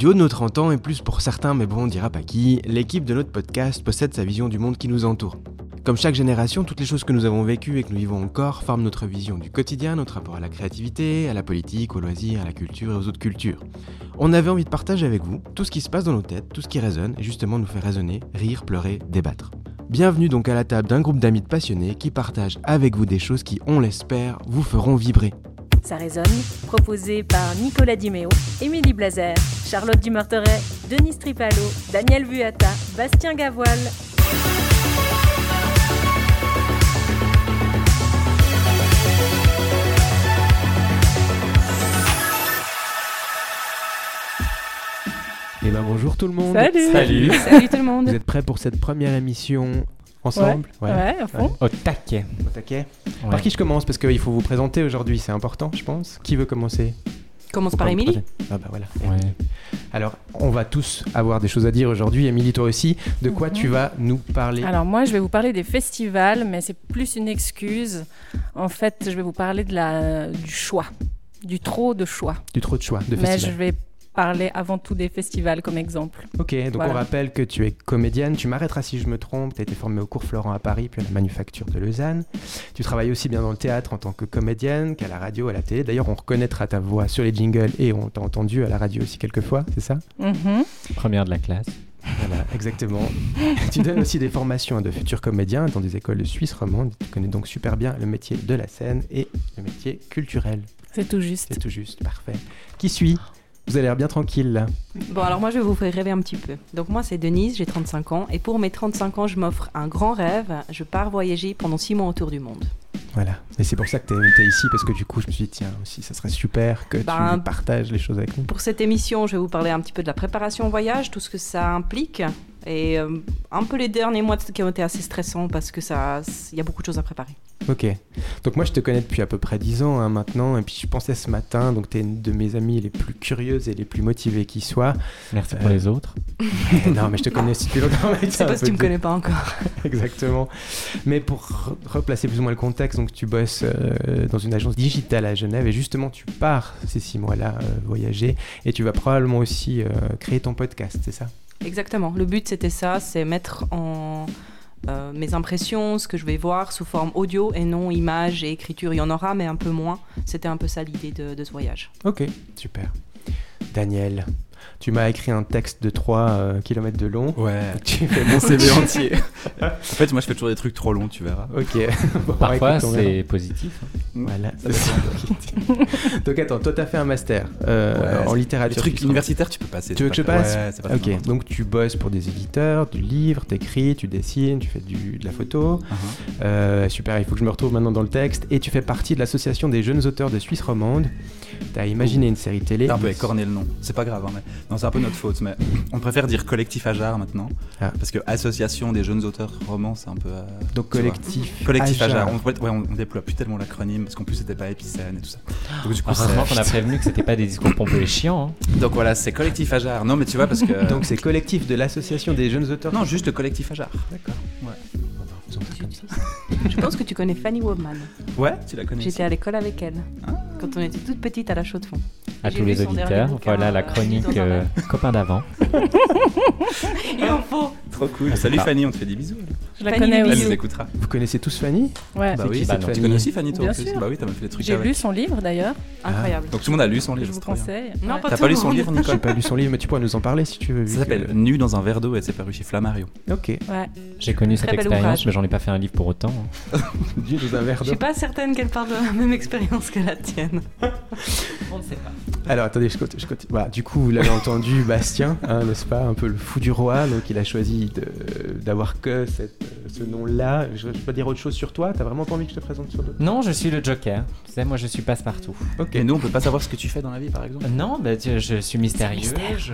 Du haut de nos 30 ans, et plus pour certains, mais bon, on dira pas qui, l'équipe de notre podcast possède sa vision du monde qui nous entoure. Comme chaque génération, toutes les choses que nous avons vécues et que nous vivons encore forment notre vision du quotidien, notre rapport à la créativité, à la politique, aux loisirs, à la culture et aux autres cultures. On avait envie de partager avec vous tout ce qui se passe dans nos têtes, tout ce qui résonne, et justement nous fait raisonner, rire, pleurer, débattre. Bienvenue donc à la table d'un groupe d'amis de passionnés qui partagent avec vous des choses qui, on l'espère, vous feront vibrer. Ça résonne, proposé par Nicolas Diméo, Émilie Blazer, Charlotte Dumarteret, Denis Tripalo, Daniel Vuata, Bastien Gavoil. Et ben bonjour tout le monde Salut. Salut. Salut tout le monde Vous êtes prêts pour cette première émission ensemble Ouais, à fond. Au taquet. Au taquet Ouais. Par qui je commence? Parce qu'il faut vous présenter aujourd'hui, c'est important je pense. Qui veut commencer? Commence par Émilie. Ah bah voilà. Ouais. Alors, on va tous avoir des choses à dire aujourd'hui. Émilie, toi aussi. De quoi Mhm. tu vas nous parler? Alors moi, je vais vous parler des festivals, mais c'est plus une excuse. En fait, je vais vous parler de la, du choix, du trop de choix. Du trop de choix de mais je vais parler avant tout des festivals comme exemple. Ok, donc Voilà. on rappelle que tu es comédienne. Tu m'arrêteras si je me trompe. Tu as été formée au cours Florent à Paris, puis à la Manufacture de Lausanne. Tu travailles aussi bien dans le théâtre en tant que comédienne qu'à la radio, à la télé. D'ailleurs, on reconnaîtra ta voix sur les jingles et on t'a entendu à la radio aussi quelques fois, c'est ça? Mhm. Première de la classe. Voilà, exactement. tu donnes aussi des formations à de futurs comédiens dans des écoles de Suisse romande. Tu connais donc super bien le métier de la scène et le métier culturel. C'est tout juste. C'est tout juste, parfait. Qui suis Vous avez l'air bien tranquille là. Bon, alors moi, je vais vous faire rêver un petit peu. Donc, moi, c'est Denise, j'ai 35 ans. Et pour mes 35 ans, je m'offre un grand rêve. Je pars voyager pendant 6 mois autour du monde. Voilà. Et c'est pour ça que tu es, ici, parce que du coup, je me suis dit, tiens, aussi, ça serait super que Ben, tu partages les choses avec nous. Pour cette émission, je vais vous parler un petit peu de la préparation au voyage, tout ce que ça implique. Et euh, un peu les derniers mois qui ont été assez stressants parce que ça, il y a beaucoup de choses à préparer. Ok. Donc moi, je te connais depuis à peu près 10 ans hein, maintenant, et puis je pensais ce matin, donc tu es une de mes amies les plus curieuses et les plus motivées qui soient. Merci pour Euh, les autres. non, mais je te connais aussi depuis longtemps. C'est parce que tu me de- connais pas encore. Exactement. Mais pour re- replacer plus ou moins le contexte, donc tu bosses euh, dans une agence digitale à Genève et justement tu pars ces six mois-là euh, voyager et tu vas probablement aussi euh, créer ton podcast, c'est ça? Exactement. Le but, c'était ça, c'est mettre en euh, mes impressions, ce que je vais voir sous forme audio et non image et écriture. Il y en aura, mais un peu moins. C'était un peu ça l'idée de, de ce voyage. Ok, super. Daniel, tu m'as écrit un texte de 3 km de long. Ouais, Tu fais mon CV entier. en fait, moi, je fais toujours des trucs trop longs, tu verras. Ok. Bon, Parfois, c'est positif. Voilà, dépend. ça. Donc attends, toi t'as fait un master euh, Ouais, en Les littérature. trucs suisse. universitaires, tu peux passer. Tu veux que je pas- passe Ouais, c'est pas Ok, important. donc tu bosses pour des éditeurs, du livre, t'écris, tu dessines, tu fais du, de la photo. Uh-huh. Euh, super, il faut que je me retrouve maintenant dans le texte. Et tu fais partie de l'association des jeunes auteurs de Suisse romande. T'as imaginé une série télé. T'as un peu écorné le nom. C'est pas grave, hein, mais... Non, c'est un peu notre faute, mais on préfère dire collectif Ajar maintenant. Ah. Parce que association des jeunes auteurs romans, c'est un peu. euh, Donc collectif. Collectif Ajar. Ajar. On, ouais, on, on déploie plus tellement l'acronyme parce qu'en plus c'était pas épicène et tout ça. Donc, du coup, Heureusement c'est- qu'on a prévenu que c'était pas des discours pompeux et chiants. hein. Donc voilà, c'est collectif Ajar. Non, mais tu vois, parce que. Donc c'est collectif de l'association des jeunes auteurs. Non, juste le collectif Ajar. D'accord. Ouais. Je pense que tu connais Fanny Wobman. Ouais, tu la connais. J'étais à l'école avec elle. Ah. Quand on était toute petite à la chaux de fond. À tous les auditeurs, voilà la chronique euh, copain d'avant. Il en faut. Trop cool. Salut Ah. Fanny, on te fait des bisous. Je la Fanny connais Lubizou. Elle aussi. nous écoutera. Vous connaissez tous Fanny? Ouais. Bah C'est oui, qui bah non. Tu Fanny connais aussi Fanny, toi Bien en plus sûr. Bah oui, t'as même fait des trucs J'ai lu son livre d'ailleurs. Incroyable. Donc tout le monde a lu son livre. je vous conseille. Non, Ouais. pas T'as tout pas le lu son monde. livre, J'ai Nicole pas lu son livre, mais tu pourras nous en parler si tu veux. Ça s'appelle que- Nu dans un verre d'eau et c'est paru chez Flammarion. Ok. Ouais. J'ai connu cette expérience, mais j'en ai pas fait un livre pour autant. hein. Dieu dans un verre Je d'eau. suis pas certaine qu'elle parle de la même expérience que la tienne. on ne sait pas. Alors attendez, je continue. je. Voilà, du coup, vous l'avez entendu, Bastien, hein, n'est-ce pas Un peu le fou du roi, donc il a choisi d'avoir que cette, ce nom-là. Je, je peux dire autre chose sur toi? T'as vraiment pas envie que je te présente sur d'autres? Non, je suis le Joker. Tu sais, moi je suis passe-partout. Ok. Et nous, on peut pas savoir ce que tu fais dans la vie, par exemple? Non, bah, tu- je suis mystérieux. Je...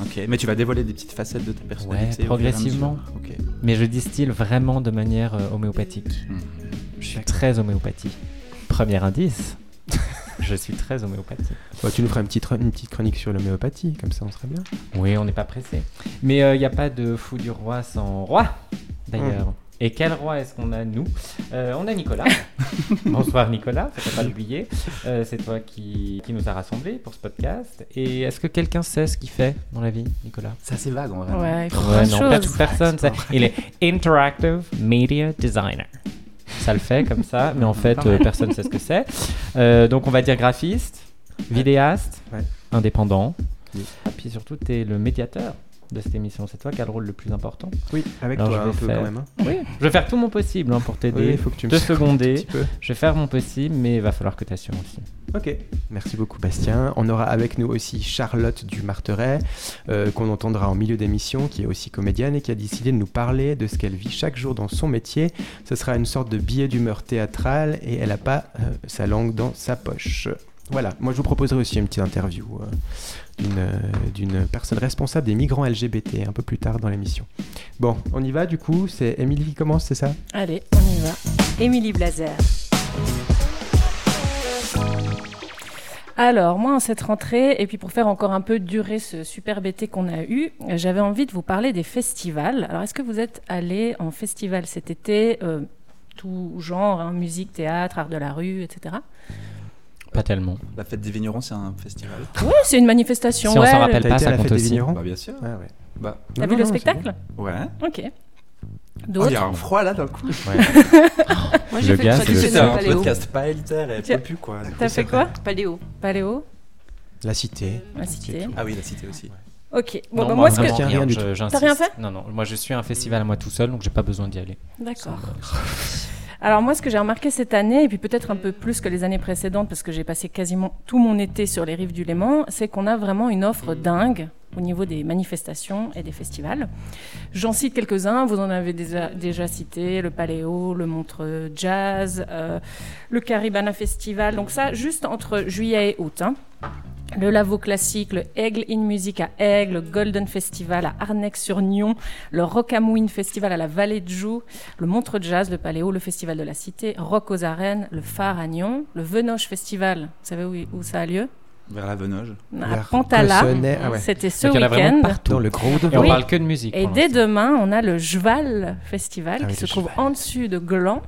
Ok, mais tu vas dévoiler des petites facettes de ta personnalité. Ouais, progressivement. mesure. Ok. mais je distille vraiment de manière euh, homéopathique. Hmm. Je suis très homéopathie. Premier indice, je suis très homéopathie. Bah, tu nous feras une petite, une petite chronique sur l'homéopathie, comme ça on serait bien. Oui, on n'est pas pressé. Mais il n'y a pas de fou du roi sans roi, d'ailleurs. Et quel roi est-ce qu'on a, nous? Euh, On a Nicolas. Bonsoir Nicolas, faut pas l'oublier. Euh, c'est toi qui, qui nous a rassemblés pour ce podcast. Et est-ce que quelqu'un sait ce qu'il fait dans la vie, Nicolas? C'est assez vague en vrai. Ouais, Ouais, non, pas choses. toute personne. Il est Interactive Media Designer. Ça le fait comme ça, mais en fait, euh, personne ne sait ce que c'est. Euh, donc, on va dire graphiste, vidéaste, Ouais. indépendant. Oui. Et puis surtout, tu es le médiateur de cette émission. C'est toi qui as le rôle le plus important. Oui, avec Alors, toi je un vais peu faire- quand même. hein. Oui, je vais faire tout mon possible hein, pour t'aider. Oui, il faut que tu me te seconder. Je vais faire mon possible, mais il va falloir que tu assures aussi. Ok, merci beaucoup Bastien. On aura avec nous aussi Charlotte du Marteret, euh, qu'on entendra en milieu d'émission, qui est aussi comédienne et qui a décidé de nous parler de ce qu'elle vit chaque jour dans son métier. Ce sera une sorte de billet d'humeur théâtrale et elle n'a pas euh, sa langue dans sa poche. Voilà, moi je vous proposerai aussi une petite interview euh, d'une, euh, d'une personne responsable des migrants LGBT un peu plus tard dans l'émission. Bon, on y va du coup, c'est Émilie qui commence, c'est ça? Allez, on y va. Émilie Blazer. Alors, moi, en cette rentrée, et puis pour faire encore un peu durer ce super été qu'on a eu, j'avais envie de vous parler des festivals. Alors, est-ce que vous êtes allé en festival cet été euh, Tout genre, hein, musique, théâtre, art de la rue, etc. Pas tellement. La fête des vignerons, c'est un festival. Oui, c'est une manifestation. Si on ouais, s'en le- rappelle pas, ça la compte fête des aussi. vignerons Bah, bien sûr. Ah ouais. Bah, T'as Non, vu non, le spectacle ouais. Ok. Oh, il y a un froid là d'un coup. Moi, Le j'ai fait un paléo. podcast pas élitaire et pas plus quoi. T'as fait quoi Paléo. Paléo La cité. La cité. Ah oui, la cité aussi. Ok. Bon, non, bah, moi, moi, ce que... Rien. T'as rien fait Non, non. Moi, je suis un festival à moi tout seul, donc j'ai pas besoin d'y aller. D'accord. Alors moi, ce que j'ai remarqué cette année, et puis peut-être un peu plus que les années précédentes, parce que j'ai passé quasiment tout mon été sur les rives du Léman, c'est qu'on a vraiment une offre dingue au niveau des manifestations et des festivals. J'en cite quelques-uns, vous en avez déjà, déjà cité, le Paléo, le Montreux Jazz, euh, le Caribana Festival, donc ça juste entre juillet et août. hein. Le Lavo Classique, le Aigle in Music à Aigle, le Golden Festival à Arnex-sur-Nyon, le Rocamouine Festival à la Vallée de Joux, le Montreux Jazz, le Paléo, le Festival de la Cité, Rock aux Arènes, le Phare à Nyon, le Venoche Festival, vous savez où, où ça a lieu? Vers la Venoge. À Pantala. Ah ouais. C'était ce Donc, il y en a vraiment week-end. partout. Dans le gros de Et on parle que de musique. Et dès demain, on a le Jval Festival Ah oui, qui se trouve en dessus de Gland.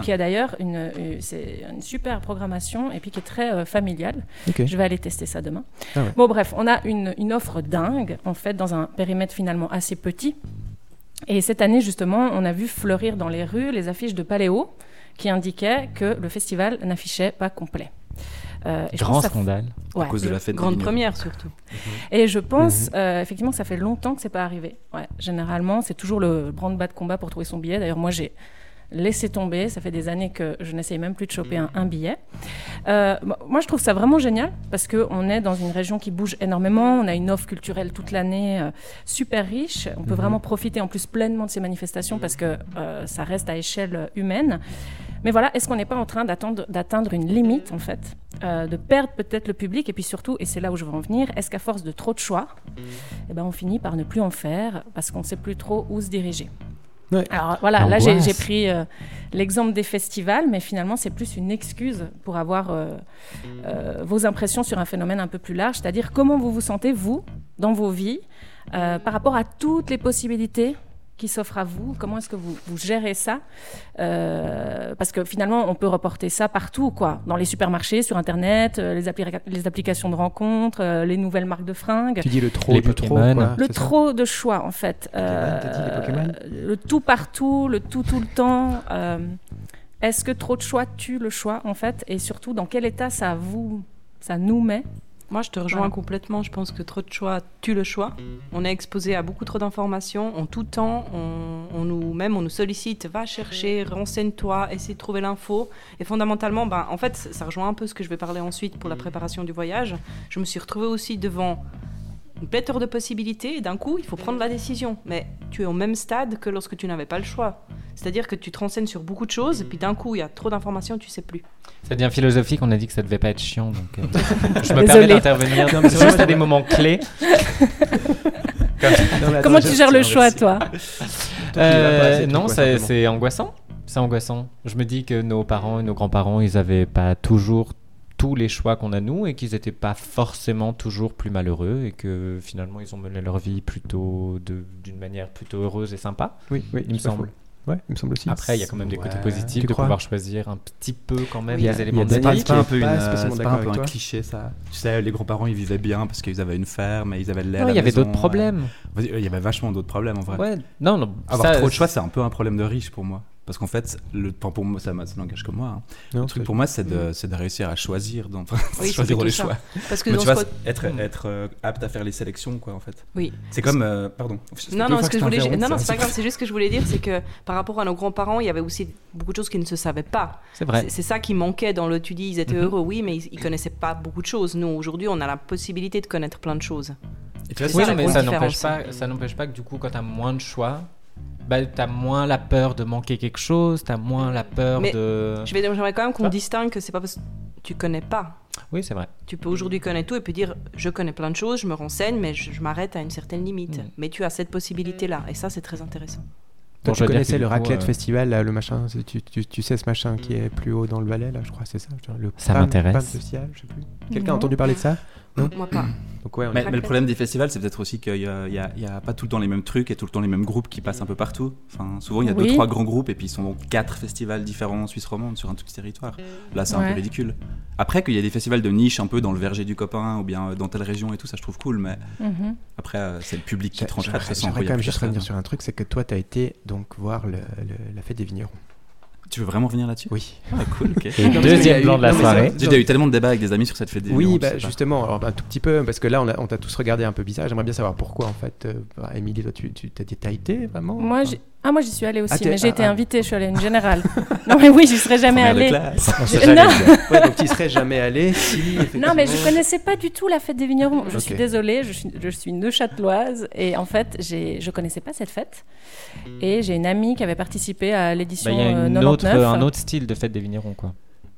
qui a d'ailleurs une, c'est une super programmation et puis qui est très euh, familiale. Ok. Je vais aller tester ça demain. Ah ouais. Bon, bref, on a une, une offre dingue, en fait, dans un périmètre finalement assez petit. Et cette année, justement, on a vu fleurir dans les rues les affiches de Paléo qui indiquaient que le festival n'affichait pas complet. Euh, et Grand scandale. À Ouais. cause de la fête Grande première surtout. Et je pense Mhm. euh, effectivement que ça fait longtemps que c'est pas arrivé. Ouais, généralement, c'est toujours le branle-bas de combat pour trouver son billet. D'ailleurs, moi, j'ai laissé tomber. Ça fait des années que je n'essaye même plus de choper un, un billet. Euh, mo- moi, je trouve ça vraiment génial parce qu'on est dans une région qui bouge énormément. On a une offre culturelle toute l'année euh, super riche. On peut Mhm. vraiment profiter en plus pleinement de ces manifestations parce que euh, ça reste à échelle humaine. Mais voilà, est-ce qu'on n'est pas en train d'attendre- d'atteindre une limite, en fait, euh, de perdre peut-être le public? Et puis surtout, et c'est là où je veux en venir, est-ce qu'à force de trop de choix, eh ben, on finit par ne plus en faire parce qu'on ne sait plus trop où se diriger? Ouais. Alors voilà, là j'ai pris euh, l'exemple des festivals, mais finalement c'est plus une excuse pour avoir euh, euh, vos impressions sur un phénomène un peu plus large, c'est-à-dire comment vous vous sentez, vous, dans vos vies, euh, par rapport à toutes les possibilités qui s'offrent à vous, comment est-ce que vous, vous gérez ça Euh, Parce que finalement, on peut reporter ça partout, quoi, dans les supermarchés, sur Internet, euh, les, appli- les applications de rencontres, euh, les nouvelles marques de fringues. Tu dis le trop Les du trop, Pokémon. quoi, Le trop de choix, en fait. Pokémon, dit les Le tout partout, le tout tout le temps. Euh, Est-ce que trop de choix tue le choix, en fait? Et surtout, dans quel état ça vous, ça nous met? Moi, je te rejoins Voilà. complètement. Je pense que trop de choix tue le choix. On est exposé à beaucoup trop d'informations en tout temps. On, on nous, même, on nous sollicite, va chercher, renseigne-toi, essaie de trouver l'info. Et fondamentalement, ben, en fait, ça rejoint un peu ce que je vais parler ensuite pour la préparation du voyage. Je me suis retrouvée aussi devant une pléthore de possibilités et d'un coup, il faut prendre la décision. Mais tu es au même stade que lorsque tu n'avais pas le choix. C'est-à-dire que tu te renseignes sur beaucoup de choses, et puis d'un coup, il y a trop d'informations, tu sais plus. Ça devient philosophique, on a dit que ça devait pas être chiant, donc euh, je me Désolée. permets d'intervenir juste à des moments clés. Non, mais attends, Comment tu gères le choix, toi Euh, c'est non, c'est c'est angoissant. C'est angoissant. Je me dis que nos parents et nos grands-parents, ils n'avaient pas toujours tous les choix qu'on a nous et qu'ils n'étaient pas forcément toujours plus malheureux et que finalement ils ont mené leur vie plutôt de- d'une manière plutôt heureuse et sympa. Oui, oui, il me semble. Ouais, il me semble aussi. Après, il y a quand même des côtés positifs Tu de crois pouvoir choisir un petit peu quand même Il y a- a éléments de des C'est pas, un peu, une, pas un, peu cliché ça Tu sais, les grands-parents ils vivaient bien parce qu'ils avaient une ferme et ils avaient le lait. à Non, il y avait d'autres problèmes. euh, Il y avait vachement d'autres problèmes en vrai. Ouais, non, non. Avoir ça, trop de choix, c'est un peu un problème de riche pour moi. Parce qu'en fait, le, pour moi, ça, ça n'engage que moi. hein. Non, le truc pour moi, c'est de, réussir à choisir, dans, Oui, choisir les ça. choix. Parce que Mais dans tu vois, être, être euh, apte à faire les sélections, quoi, en fait. Oui. C'est comme, euh, pardon. Non, non, ce que je voulais, non, non, t'interromps, c'est pas grave. C'est juste ce que je voulais dire, c'est que par rapport à nos grands-parents, il y avait aussi beaucoup de choses qu'ils ne se savaient pas. c'est vrai. C'est- ça qui manquait dans le. Tu dis, ils étaient Mhm. heureux, oui, mais ils, ils connaissaient pas beaucoup de choses. Nous, aujourd'hui, on a la possibilité de connaître plein de choses. Et tu vois, Oui, ça, mais grosse ça n'empêche différence. pas, ça n'empêche pas que du coup, quand tu as moins de choix, bah, tu as moins la peur de manquer quelque chose, tu as moins la peur Mais de. Je vais- J'aimerais quand même qu'on Ah. distingue que c'est pas parce que tu connais pas. Oui, c'est vrai. Tu peux aujourd'hui connaître tout et puis dire je connais plein de choses, je me renseigne, mais je, je m'arrête à une certaine limite. Mm. Mais tu as cette possibilité-là et ça, c'est très intéressant. Toi, Bon, tu dire connaissais le raclette euh, festival, là, le machin, tu, tu, tu sais ce machin qui est plus haut dans le Valais, là, je crois, c'est ça le Ça m'intéresse. PAM festival, je sais plus. Quelqu'un a entendu parler de ça? Moi pas. Donc ouais, on Mais, le problème des festivals, c'est peut-être aussi qu'il n'y a, pas tout le temps les mêmes trucs et tout le temps les mêmes groupes qui passent un peu partout. Enfin, souvent, il y a deux, trois grands groupes et puis ils sont dans quatre festivals différents en Suisse romande sur un tout petit territoire. Là, c'est un peu ridicule. Après, qu'il y a des festivals de niche un peu dans le verger du copain ou bien dans telle région et tout, ça, je trouve cool. Mais Mhm. après, euh, c'est le public qui tranchera. de toute J'aimerais quand même juste revenir sur un truc, c'est que toi, tu as été donc voir le- le- la fête des vignerons. Tu veux vraiment revenir là-dessus? Oui. Ah, cool, ok. Et Non, deuxième eu- blanc de la non, soirée. J'ai déjà eu tellement de débats avec des amis sur cette fête des Oui, bah, justement, alors, un tout petit peu, parce que là, on a- on t'a tous regardé un peu bizarre. J'aimerais bien savoir pourquoi, en fait. Euh, bah, Émilie, toi, tu tu- t'as t'as été vraiment? Moi, j'ai- ah, moi, j'y suis allée aussi, Ah, t'es- mais j'ai ah, été ah. invitée. Je suis allée à une générale. non, mais oui, j'y serais jamais allée. Je- jamais non. Ouais, donc tu y serais jamais allé si. Non, mais je effectivement- connaissais pas du tout la fête des vignerons. Je suis désolée, je suis, je suis neuchâteloise et en fait, j'ai, je connaissais pas cette fête. Et j'ai une amie qui avait participé à Bah, l'édition Il y a euh, une 99. autre, un autre style de fête des vignerons, quoi.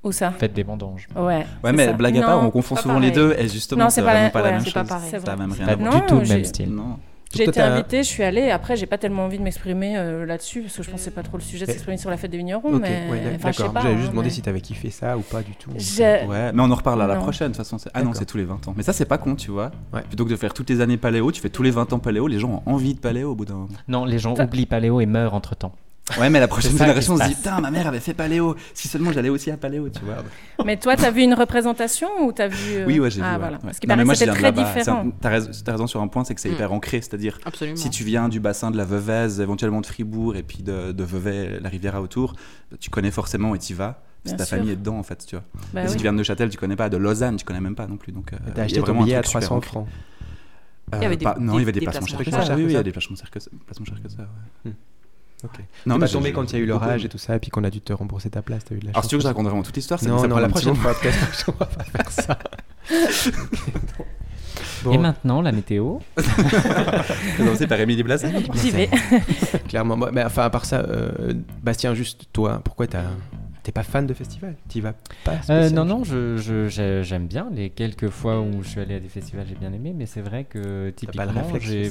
Où ça? Fête des vendanges. Ouais. Ouais, mais ça. blague à Non, part, on confond pas souvent les deux et justement, c'est pas vraiment la- pas la ouais, même c'est pas chose. pareil. C'est même Pas à voir. Non, du tout le même style. Non. J'ai été invitée, je suis allée. Après, j'ai pas tellement envie de m'exprimer euh, là-dessus parce que je pensais pas trop le sujet de s'exprimer sur la fête des vignerons. Mais ouais, enfin. J'avais hein, juste demandé mais- si t'avais kiffé ça ou pas du tout. Ouais, mais on en reparle à la Non. prochaine de toute façon. c'est- Ah non, c'est tous les 20 ans. Mais ça, c'est pas con, tu vois. Ouais. Plutôt que de faire toutes les années paléo, tu fais tous les 20 ans paléo, les gens ont envie de paléo au bout d'un moment. Non, les gens oublient Paléo et meurent entre temps. Ouais, mais la prochaine génération qui se dit. Putain, ma mère avait fait paléo. Si seulement j'allais aussi à paléo, tu vois. Mais toi, t'as vu une représentation ou t'as vu euh, Oui, ouais, j'ai ah, vu. ouais. voilà. Ouais. Parce qu'il paraît que c'était très différent. un- T'as raison, sur un point, c'est que c'est Mm. hyper ancré. C'est-à-dire, Absolument. si tu viens du bassin de la Veuvez, éventuellement de Fribourg et puis de, de Vevey, la Riviera autour, tu connais forcément et t'y vas. Bien ta sûr. famille est dedans, en fait, tu vois. Bah Et si tu viens de Neuchâtel, tu connais pas. De Lausanne, tu connais même pas non plus. Donc, euh, il y T'as a acheté ton vraiment un billet à truc super 300 ancré. francs. Il y avait des- pas- non, des- il y avait des placements chers que ça. Oui, oui, il y a des placements chers que ça. Non, mais tombé je- quand il y a eu l'orage et tout ça, et puis qu'on a dû te rembourser ta place, t'as eu de la Alors, si tu veux que je raconte vraiment toute l'histoire, c'est Non, non, la prochaine fois, peut-être qu'on va pas faire ça. Bon, Et maintenant, la météo. Présenté par Émilie Blasé. J'y vais. clairement, moi- mais enfin, à part ça, euh, Bastien, juste toi, pourquoi t'as- t'es pas fan de festival? T'y vas pas Euh, non, non, je, je- j'aime bien. Les quelques fois où je suis allé à des festivals, j'ai bien aimé. Mais c'est vrai que typiquement, j'ai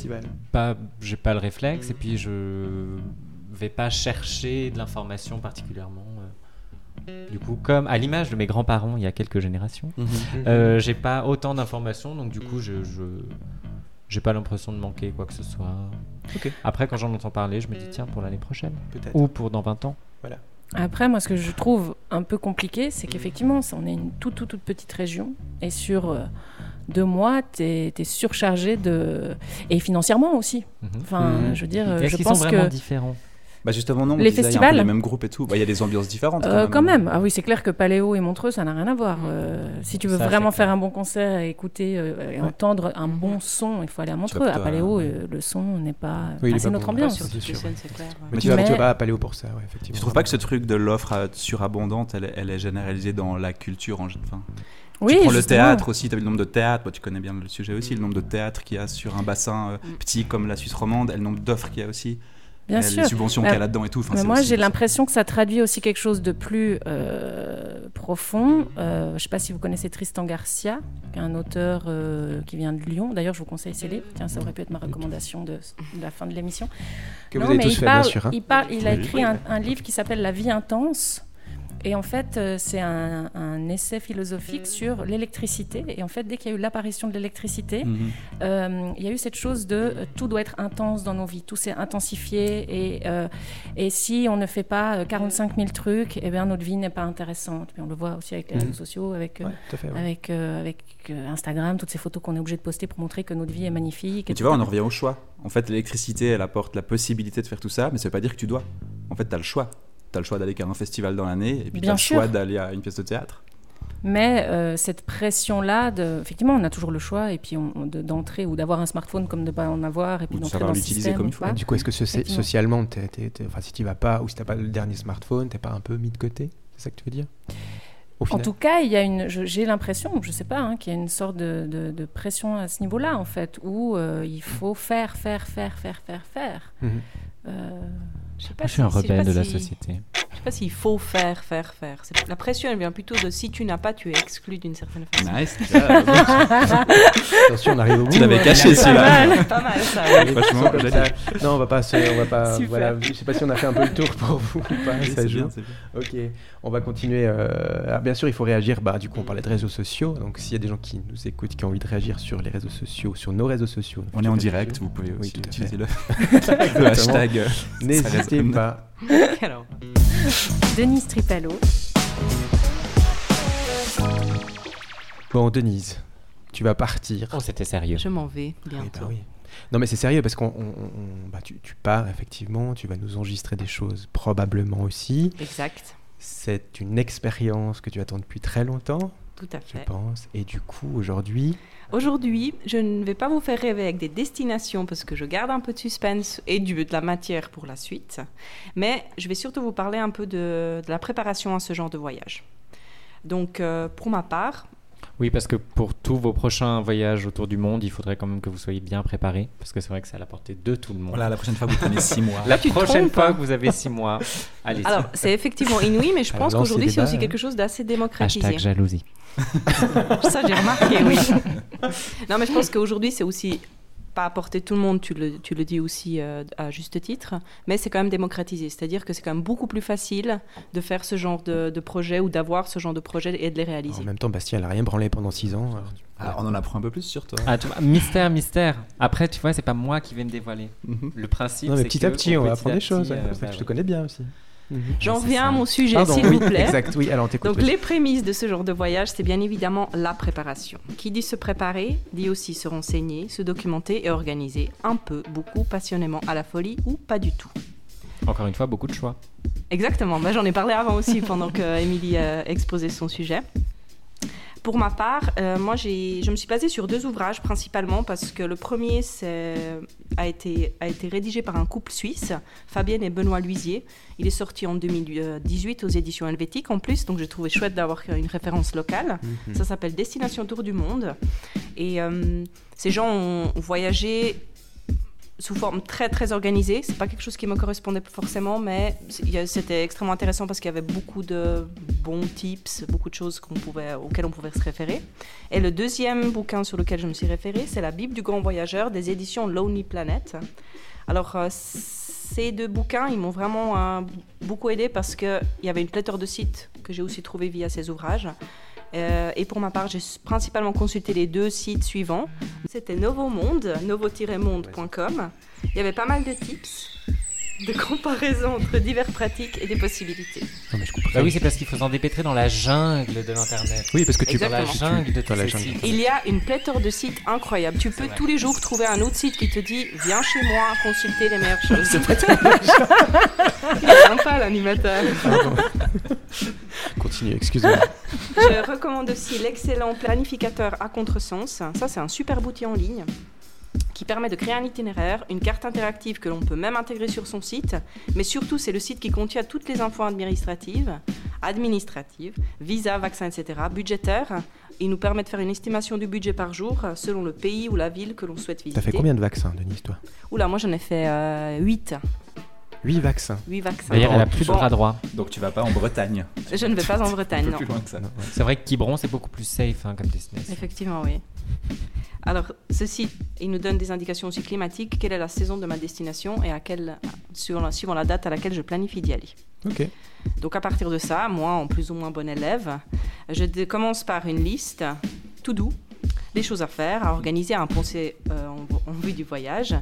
pas, j'ai pas le réflexe. Et puis, je vais pas chercher de l'information particulièrement. euh. Du coup, comme à l'image de mes grands-parents il y a quelques générations, Mhm. euh, j'ai pas autant d'informations. Donc, du coup, je. je j'ai pas l'impression de manquer quoi que ce soit. Après, quand j'en entends parler, je me dis tiens, pour l'année prochaine. Peut-être. Ou pour dans 20 ans. Après, moi, ce que je trouve un peu compliqué, c'est qu'effectivement, ça- on est une toute, toute, toute petite région. Et sur euh, deux mois, tu es, surchargé de. Et financièrement aussi. Mhm. Enfin, Mhm. je veux dire, euh, Est-ce je qu'ils pense sont vraiment que. différents? Bah justement non, on Les disait, il y a un festivals les mêmes groupes et tout. Bah, Il y a des ambiances différentes. Euh, quand même. Ah oui, c'est clair que Paléo et Montreux, ça n'a rien à voir. Euh, si tu veux Ça, vraiment clair. faire un bon concert et écouter euh, et Ouais. entendre un bon son, il faut aller à Montreux. À Paléo, euh, le son n'est pas. Oui, enfin, c'est pas notre bon. ambiance. Sur c'est toutes les sûr. scènes, c'est clair. Mais tu vas, Mais- à Paléo pour ça, ouais, effectivement. Tu trouves pas que ce truc de l'offre surabondante, elle, est- elle est généralisée dans la culture en enfin, Oui, Tu prends le justement. théâtre aussi, tu as vu le nombre de théâtres, bah, tu connais bien le sujet aussi, le nombre de théâtres qu'il y a sur un bassin euh, Mm. petit comme la Suisse romande, et le nombre d'offres qu'il y a aussi. Bien sûr. les subventions Bah, qu'il y a là-dedans et tout. Enfin, Mais moi, j'ai l'impression que ça traduit aussi quelque chose de plus euh, profond. Euh, je ne sais pas si vous connaissez Tristan Garcia, qui est un auteur euh, qui vient de Lyon. D'ailleurs, je vous conseille ses livres. Tiens, ça aurait pu être ma recommandation de, de la fin de l'émission. Que Non, vous avez mais tous il fait, parle, bien sûr. hein. Il, parle, il a écrit un, un livre qui s'appelle La vie intense. Et en fait, euh, c'est un, un essai philosophique sur l'électricité. Et en fait, dès qu'il y a eu l'apparition de l'électricité, Mhm. euh, il y a eu cette chose de euh, tout doit être intense dans nos vies, tout s'est intensifié et, euh, et si on ne fait pas euh, 45 000 trucs, eh bien notre vie n'est pas intéressante. Puis on le voit aussi avec les Mhm. réseaux sociaux, avec, Ouais, tout à fait. ouais. avec, euh, avec Instagram, toutes ces photos qu'on est obligé de poster pour montrer que notre vie est magnifique. Mais tu vois, on en revient au choix. En fait, l'électricité, elle apporte la possibilité de faire tout ça, mais ça veut pas dire que tu dois. En fait, tu as le choix. Tu as le choix d'aller à un festival dans l'année, et puis tu as le sûr. choix d'aller à une pièce de théâtre. Mais euh, cette pression-là, de... effectivement, on a toujours le choix, et puis on- on- de- d'entrer ou d'avoir un smartphone comme de ne pas en avoir, et puis d'entrer savoir dans le l'utiliser système. comme il faut. Du coup, est-ce que ce- socialement, t'es- t'es- t'es- enfin, si tu vas pas ou si t'as pas le dernier smartphone, t'es pas un peu mis de côté C'est ça que tu veux dire? En tout cas, il y a une, je- j'ai l'impression, je sais pas, hein, qu'il y a une sorte de, de- de pression à ce niveau-là, en fait, où euh, il faut faire, faire, faire, faire, faire, faire. Mhm. Euh, Je sais pas je suis un si- sais pas rebelle de la société. Je sais pas s'il faut faire, faire, faire. La pression, elle vient plutôt de si tu n'as pas, tu es exclu d'une certaine façon. Nice. Attention, on arrive au bout. tu l'avais caché celui-là. Pas mal ça. Franchement, comme ça. Non, on va pas, se- on va pas. Voilà, je sais pas si on a fait un peu le tour pour vous ou pas. Oui, ça joue. bien. Ok, on va continuer. euh, alors, bien sûr, il faut réagir. Bah, du coup, on parlait de réseaux sociaux. Donc, s'il y a des gens qui nous écoutent, qui ont envie de réagir sur les réseaux sociaux, sur nos réseaux sociaux, On est en direct, vous pouvez aussi utiliser le, le hashtag. N'hésitez pas. Denise Tripalo. Bon, Denise, tu vas partir. Oh, c'était sérieux. je m'en vais Oui, bientôt. bah oui. Non, mais c'est sérieux parce qu'on, on- on- bah, tu, tu pars effectivement. Tu vas nous enregistrer des choses probablement aussi. Exact, C'est une expérience que tu attends depuis très longtemps, tout à je fait. pense. Et du coup, aujourd'hui, Aujourd'hui, je ne vais pas vous faire rêver avec des destinations parce que je garde un peu de suspense et du, de la matière pour la suite. Mais je vais surtout vous parler un peu de, de la préparation à ce genre de voyage. Donc, euh, pour ma part, Oui, parce que pour tous vos prochains voyages autour du monde, il faudrait quand même que vous soyez bien préparés. Parce que c'est vrai que c'est à la portée de tout le monde. Voilà, la prochaine fois, vous prenez 6 mois. La tu prochaine fois hein. que vous avez six mois, allez-y. alors c'est effectivement inouï, mais je pense qu'aujourd'hui c'est aussi quelque chose d'assez démocratisé. Hashtag jalousie. Ça, j'ai remarqué, oui. non, mais je pense qu'aujourd'hui, c'est aussi pas apporter tout le monde, tu le, tu le dis aussi euh, à juste titre, mais c'est quand même démocratisé. C'est-à-dire que c'est quand même beaucoup plus facile de faire ce genre de, de projet ou d'avoir ce genre de projet et de les réaliser. en même temps, Bastien, elle a rien branlé pendant 6 ans. alors- Ah, on en apprend un peu plus sur toi. Ah, tu mystère, mystère. Après, tu vois, c'est pas moi qui vais me dévoiler. Mhm. Le principe, c'est petit que à petit, on va petit apprendre des choses. petit, ouais, euh, bah je te connais bien aussi. Mhm. J'en c'est viens ça. à mon sujet, s'il oui, vous plaît. exact. Oui, alors on. Donc oui. les prémices de ce genre de voyage, c'est bien évidemment la préparation. Qui dit se préparer, dit aussi se renseigner, se documenter et organiser un peu, beaucoup, passionnément, à la folie ou pas du tout. Encore une fois, beaucoup de choix. Exactement, bah, j'en ai parlé avant aussi pendant que Émilie a exposé son sujet. Pour ma part, euh, moi je me suis basée sur deux ouvrages principalement parce que le premier a été, a été rédigé par un couple suisse, Fabienne et Benoît Luisier. Il est sorti en 2018 aux éditions Helvétiques en plus, donc j'ai trouvé chouette d'avoir une référence locale. Mhm. Ça s'appelle Destination Tour du Monde. Et euh, ces gens ont voyagé sous forme très très organisée. C'est pas quelque chose qui me correspondait forcément, mais c'était extrêmement intéressant parce qu'il y avait beaucoup de bons tips, beaucoup de choses pouvait, auxquelles on pouvait se référer. Et le deuxième bouquin sur lequel je me suis référée, c'est La Bible du grand voyageur des éditions Lonely Planet. Alors euh, ces deux bouquins, ils m'ont vraiment euh, beaucoup aidé parce qu'il y avait une pléthore de sites que j'ai aussi trouvé via ces ouvrages. Euh, et pour ma part, j'ai principalement consulté les deux sites suivants. C'était Novo Monde, novo-monde.com. Il y avait pas mal de tips, de comparaison entre diverses pratiques et des possibilités. Non, mais je comprends. Bah oui, c'est parce qu'il faut s'en dépêtrer dans la jungle de l'internet. Oui, parce que tu. Dans la jungle de Dans la jungle. sites. Il y a une pléthore de sites incroyables. Tu peux vrai. tous les jours trouver un autre site qui te dit Viens chez moi consulter les meilleures choses. Il est sympa l'animateur. Continue, excuse-moi. Je recommande aussi l'excellent planificateur à contresens. Ça, c'est un super outil en ligne qui permet de créer un itinéraire, une carte interactive que l'on peut même intégrer sur son site. Mais surtout, c'est le site qui contient toutes les infos administratives, administratives, visa, vaccins, etc., budgétaires. Il nous permet de faire une estimation du budget par jour euh, selon le pays ou la ville que l'on souhaite visiter. T'as fait combien de vaccins, Denise, toi? Oula, moi j'en ai fait 8. 8 vaccins. 8 vaccins. D'ailleurs, elle a plus de bras droit. Donc tu vas pas en Bretagne. Je ne vais pas en Bretagne, non. plus loin que ça. C'est vrai que Quiberon, c'est beaucoup plus safe hein, comme destination. Effectivement, oui. Alors, ceci, il nous donne des indications aussi climatiques. Quelle est la saison de ma destination et à quelle, suivant, la, suivant la date à laquelle je planifie d'y aller? Ok. Donc, à partir de ça, moi, en plus ou moins bon élève, je commence par une liste tout doux, les choses à faire, à organiser, à penser euh, en, en vue du voyage.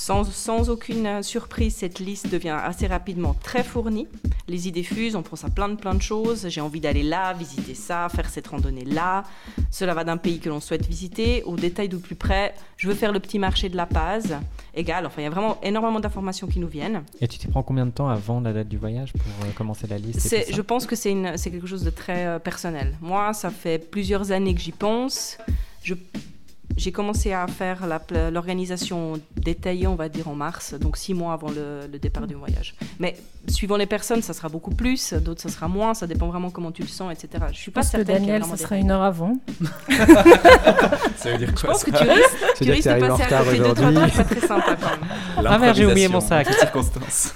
Sans, sans aucune euh, surprise, cette liste devient assez rapidement très fournie. Les idées fusent, on pense à plein de plein de choses. J'ai envie d'aller là, visiter ça, faire cette randonnée là. Cela va d'un pays que l'on souhaite visiter au détail du plus près. Je veux faire le petit marché de la Paz. Égal, enfin, il y a vraiment énormément d'informations qui nous viennent. Et tu t'y prends combien de temps avant la date du voyage pour euh, commencer la liste et C'est- tout ça je pense que c'est quelque chose de très euh, personnel. Moi, ça fait plusieurs années que j'y pense. Je- J'ai commencé à faire l'organisation détaillée, on va dire, en mars, donc six mois avant le, le départ du voyage. Mais suivant les personnes, ça sera beaucoup plus, d'autres, ça sera moins, ça dépend vraiment comment tu le sens, etc. Je suis Je pas pense que certaine Daniel, des sera une heure avant. Ça veut dire Je quoi pense que ça tu risques, tu risques de passer à côté de trois aujourd'hui. trucs pas très sympas quand même. Ah merde, j'ai oublié mon sac. Les circonstances.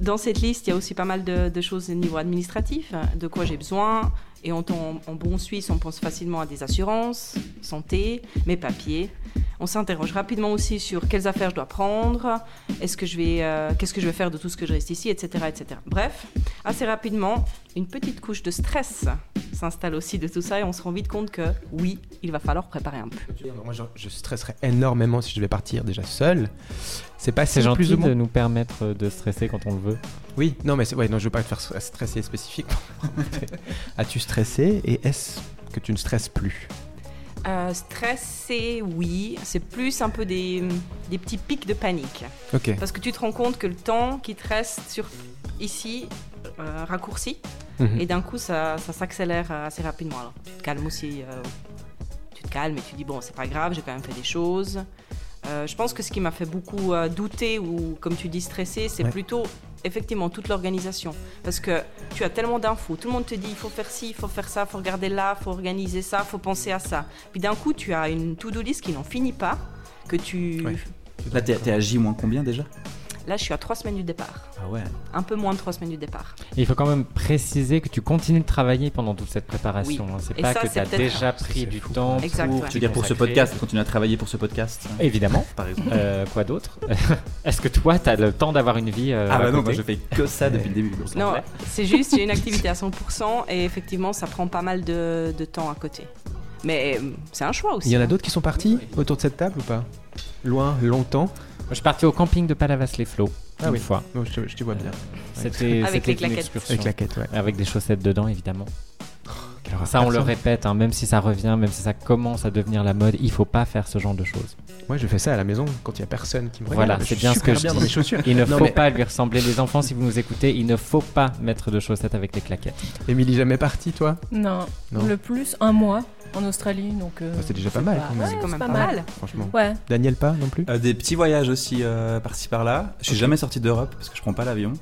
Dans cette liste, il y a aussi pas mal de, de choses au niveau administratif, de quoi j'ai besoin. Et en, bon Suisse, on pense facilement à des assurances, santé, mes papiers. On s'interroge rapidement aussi sur quelles affaires je dois prendre, est-ce que je vais, euh, qu'est-ce que je vais faire de tout ce que je reste ici, etc., etc. Bref, assez rapidement, une petite couche de stress s'installe aussi de tout ça et on se rend vite compte que oui, il va falloir préparer un peu. Moi, je, je stresserais énormément si je devais partir déjà seul. C'est pas si gentil plus ou moins. de nous permettre de stresser quand on le veut. Oui, non, mais c'est- ouais, non, je veux pas te faire stresser spécifiquement. As-tu stressé et est-ce que tu ne stresses plus? Euh, stressé, oui, c'est plus un peu des, des petits pics de panique. Parce que tu te rends compte que le temps qui te reste sur ici raccourci Mhm. et d'un coup ça, ça s'accélère euh, assez rapidement. Alors tu te calmes aussi, euh, tu te calmes et tu dis bon c'est pas grave, j'ai quand même fait des choses. Euh, je pense que ce qui m'a fait beaucoup euh, douter ou comme tu dis stresser, c'est Ouais. plutôt effectivement toute l'organisation. Parce que tu as tellement d'infos, tout le monde te dit il faut faire ci, il faut faire ça, il faut regarder là, il faut organiser ça, il faut penser à ça. Puis d'un coup tu as une to-do list qui n'en finit pas, que tu... Ouais. Là, t'es t'es à J moins combien déjà? Là je suis à trois semaines du départ. Ah ouais. Un peu moins de trois semaines du départ. Et il faut quand même préciser que tu continues de travailler pendant toute cette préparation. Oui. hein. C'est Et pas ça, que c'est tu as peut-être- déjà pris c'est du fou. temps Exact, pour. ouais. Je veux dire pour ce podcast, continuer à travailler pour ce podcast. Évidemment. Par exemple. Euh, quoi d'autre? Est-ce que toi, tu as le temps d'avoir une vie euh, ah bah non, moi je fais que ça depuis le début. donc. Non, c'est juste, j'ai une activité à 100% et effectivement, ça prend pas mal de, de temps à côté. Mais euh, c'est un choix aussi. Il y en a d'autres qui sont partis autour de cette table ou pas? Loin, longtemps? Je suis parti au camping de Palavas-les-Flots Ah une oui. fois. Non, je, te- je te vois bien. C'était Avec les claquettes. Avec ouais. Des chaussettes dedans, évidemment. Horreur. Ça, on le répète, hein, même si ça revient, même si ça commence à devenir la mode, il faut pas faire ce genre de choses. Moi, je fais ça à la maison quand il y a personne qui me regarde. Voilà, c'est bien ce que je dis. dans mes chaussures. Il ne Non, faut mais- pas lui ressembler. Les enfants, si vous nous écoutez, il ne faut pas mettre de chaussettes avec les claquettes. Émilie, jamais partie, toi? Non. Non. le plus un mois en Australie, donc. euh, Ah, C'est déjà pas mal quand même. C'est quand même pas pas mal. mal. Franchement. Ouais. Daniel, pas non plus Euh, des petits voyages aussi euh, par-ci par-là. Je suis jamais sorti d'Europe parce que je prends pas l'avion.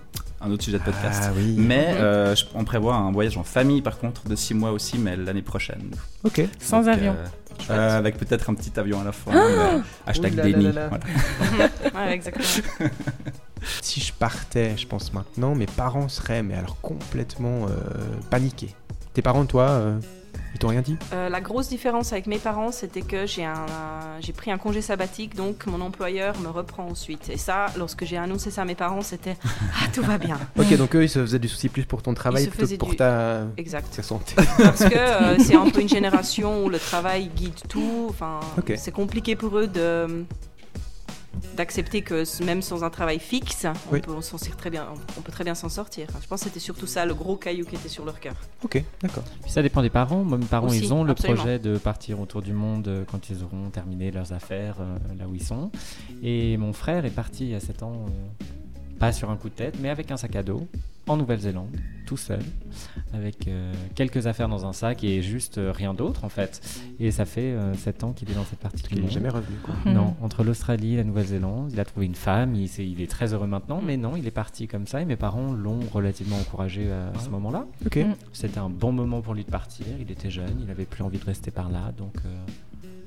Un autre sujet de podcast. Ah oui. Mais Mhm. euh, je- on prévoit un voyage en famille par contre de 6 mois aussi, mais l'année prochaine. Ok. Sans Donc, avion. euh, euh, avec peut-être un petit avion à la fin. mais hashtag déni. là là. voilà. Ouais, exactement. Si je partais, je pense maintenant, mes parents seraient, mais alors complètement euh, paniqués. Tes parents, toi, euh, ils t'ont rien dit? Euh, la grosse différence avec mes parents, c'était que j'ai un, euh, j'ai pris un congé sabbatique, donc mon employeur me reprend ensuite. Et ça, lorsque j'ai annoncé ça à mes parents, c'était Ah, tout va bien. Ok, donc eux, ils se faisaient du souci plus pour ton travail plutôt que pour du- ta, Exact. ta santé. Parce que euh, c'est un peu une génération où le travail guide tout. Enfin, c'est compliqué pour eux de d'accepter que même sans un travail fixe, on Oui. peut très bien. On peut très bien s'en sortir. Je pense que c'était surtout ça le gros caillou qui était sur leur cœur. Ok, d'accord. Puis ça dépend des parents. Moi, mes parents, Aussi, ils ont le projet de partir autour du monde euh, quand ils auront terminé leurs affaires euh, là où ils sont. Et mon frère est parti il y a 7 ans, euh, pas sur un coup de tête, mais avec un sac à dos, en Nouvelle-Zélande, tout seul, avec euh, quelques affaires dans un sac et juste euh, rien d'autre en fait. Et ça fait 7 ans qu'il est dans cette partie du Il n'est jamais revenu, quoi. Non, entre l'Australie et la Nouvelle-Zélande, il a trouvé une femme, il, est très heureux maintenant, mais non, il est parti comme ça et mes parents l'ont relativement encouragé à ce moment-là. Ok. Mm. C'était un bon moment pour lui de partir, il était jeune, il avait plus envie de rester par là, donc euh,